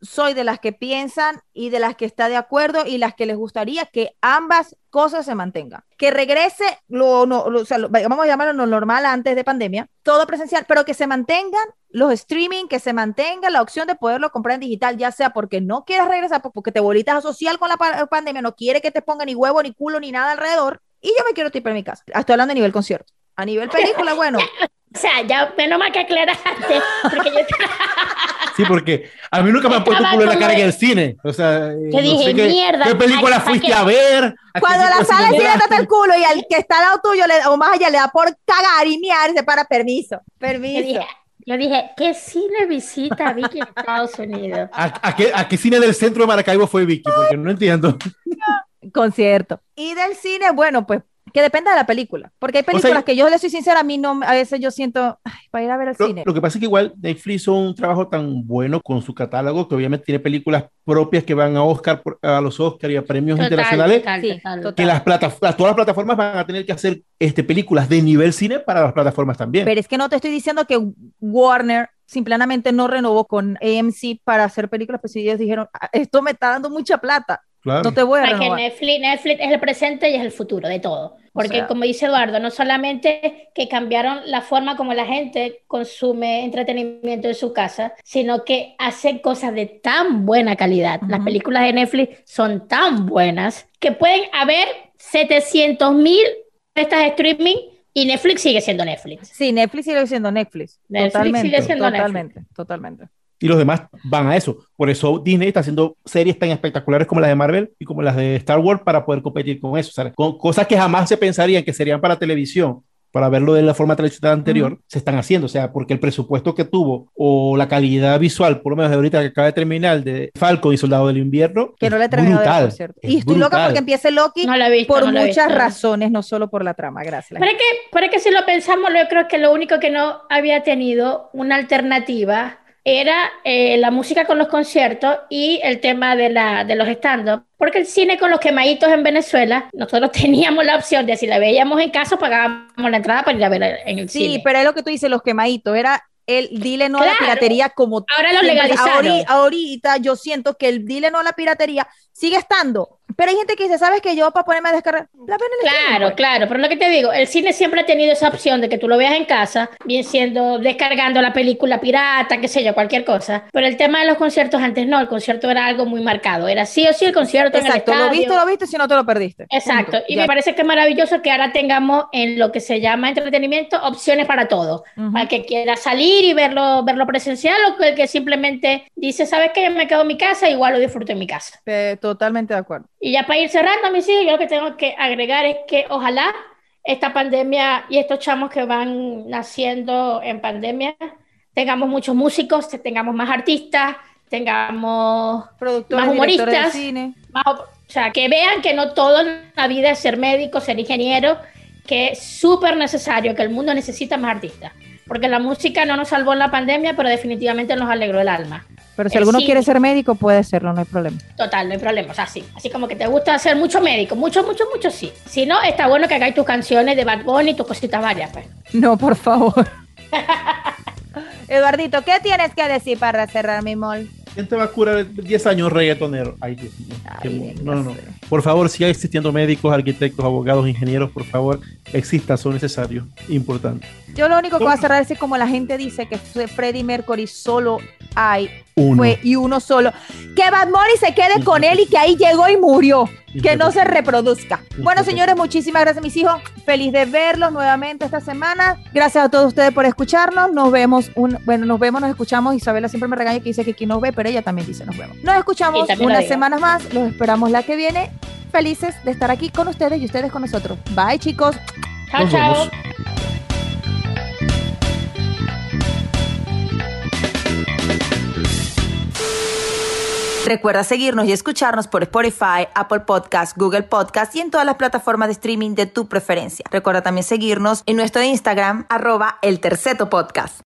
soy de las que piensan y de las que está de acuerdo y las que les gustaría que ambas cosas se mantengan. Que regrese lo, no, vamos a llamarlo lo normal antes de pandemia, todo presencial, pero que se mantengan los streaming, que se mantenga la opción de poderlo comprar en digital, ya sea porque no quieras regresar, porque te bolitas a social con la pandemia, no quiere que te ponga ni huevo, ni culo, ni nada alrededor, y yo me quiero tipar en mi casa. Estoy hablando a nivel concierto. A nivel película, bueno. O sea, ya menos mal que aclaraste, porque yo... Sí, porque a mí nunca me han puesto culo en la cara en el cine. O sea, yo dije, mierda. ¿Qué película fuiste a ver? Cuando la sala de cine está el culo y al que está al lado tuyo le, o más allá le da por cagar y miar, se para permiso. Permiso. Yo dije, ¿qué cine visita Vicky en Estados Unidos? ¿A, qué, ¿A, qué, cine del centro de Maracaibo fue Vicky? Porque no entiendo. Concierto. Y del cine, bueno, pues que depende de la película, porque hay películas que yo le soy sincera, a mí no, a veces yo siento, para ir a ver al cine. Lo que pasa es que igual Netflix hizo un trabajo tan bueno con su catálogo, que obviamente tiene películas propias que van a Oscar, a los Oscar y a premios internacionales, que las plataformas, todas las plataformas van a tener que hacer este, películas de nivel cine para las plataformas también. Pero es que no te estoy diciendo que Warner simplemente no renovó con AMC para hacer películas, pues ellos dijeron, ah, esto me está dando mucha plata. No te voy a renovar. Netflix, Netflix es el presente y es el futuro de todo. Porque como dice Eduardo, no solamente que cambiaron la forma como la gente consume entretenimiento en su casa, sino que hacen cosas de tan buena calidad. Las películas de Netflix son tan buenas que pueden haber 700 mil estas streaming y Netflix sigue siendo Netflix. Sí, Netflix sigue siendo Netflix. Netflix totalmente, sigue siendo totalmente, Totalmente y los demás van a eso. Por eso Disney está haciendo series tan espectaculares como las de Marvel y como las de Star Wars para poder competir con eso. con cosas que jamás se pensarían que serían para televisión, para verlo de la forma tradicional anterior, se están haciendo. O sea, porque el presupuesto que tuvo o la calidad visual, por lo menos de ahorita que acaba de terminar, de Falcon y Soldado del Invierno, que no le brutal, de cierto. Y estoy loca porque empiece Loki por muchas razones, no solo por la trama. Gracias. Pero es, que, pero es que si lo pensamos, yo creo que lo único que no había tenido una alternativa era eh, la música con los conciertos y el tema de, la, de los stand-up. Porque el cine con los quemaditos en Venezuela, nosotros teníamos la opción de si la veíamos en casa, pagábamos la entrada para ir a ver en el cine. Sí, pero es lo que tú dices, los quemaditos, era el dile no a la piratería como ahora lo legalizaron. ahorita yo siento que el dile no a la piratería sigue estando pero hay gente que dice, ¿sabes que yo para ponerme a descargar la pena Claro, pues"? claro, pero lo que te digo, el cine siempre ha tenido esa opción de que tú lo veas en casa, bien siendo descargando la película pirata, qué sé yo, cualquier cosa. Pero el tema de los conciertos antes no, el concierto era algo muy marcado, era sí o sí el concierto Exacto, en el lo viste, lo viste, si no te lo perdiste. Exacto, y me parece que es maravilloso que ahora tengamos en lo que se llama entretenimiento opciones para todo, para el que quiera salir y verlo, verlo presencial o el que simplemente dice, ¿sabes qué? Yo me quedo en mi casa, igual lo disfruto en mi casa. Eh, totalmente de acuerdo. Y ya para ir cerrando, mis hijos, yo lo que tengo que agregar es que ojalá esta pandemia y estos chamos que van naciendo en pandemia, tengamos muchos músicos, tengamos más artistas, tengamos Productores, más humoristas, cine. o sea, que vean que no todo en la vida es ser médico, ser ingeniero, que es súper necesario, que el mundo necesita más artistas, porque la música no nos salvó en la pandemia, pero definitivamente nos alegró el alma. Pero si alguno quiere ser médico, puede serlo, no hay problema. Total, no hay problema. O sea, sí. Así como que te gusta ser mucho médico, mucho, mucho, mucho, sí. Si no, está bueno que hagáis tus canciones de Bad Bunny y tus cositas varias, pues. No, por favor. Eduardito, ¿qué tienes que decir para cerrar mi mall? ¿Quién te va a curar 10 años reggaetonero? Ay, Dios mío. no, no, no. Por favor, siga existiendo médicos, arquitectos, abogados, ingenieros, por favor, existan, son necesarios, importantes. Yo lo único que voy a cerrar es como la gente dice que Freddie Mercury solo hay uno. Fue, y uno solo. Que Bad Bunny se quede con él y que ahí llegó y murió. que no se reproduzca. Bueno, señores, muchísimas gracias, mis hijos. Feliz de verlos nuevamente esta semana. Gracias a todos ustedes por escucharnos. Nos vemos, un, bueno, nos vemos, nos escuchamos. Isabela siempre me regaña que dice que aquí nos ve, pero ella también dice nos vemos. Nos escuchamos unas semanas más. Los esperamos la que viene. Felices de estar aquí con ustedes y ustedes con nosotros. Bye, chicos. Chao, chao. Recuerda seguirnos y escucharnos por Spotify, Apple Podcast, Google Podcast y en todas las plataformas de streaming de tu preferencia. Recuerda también seguirnos en nuestro Instagram, arroba el terceto podcast.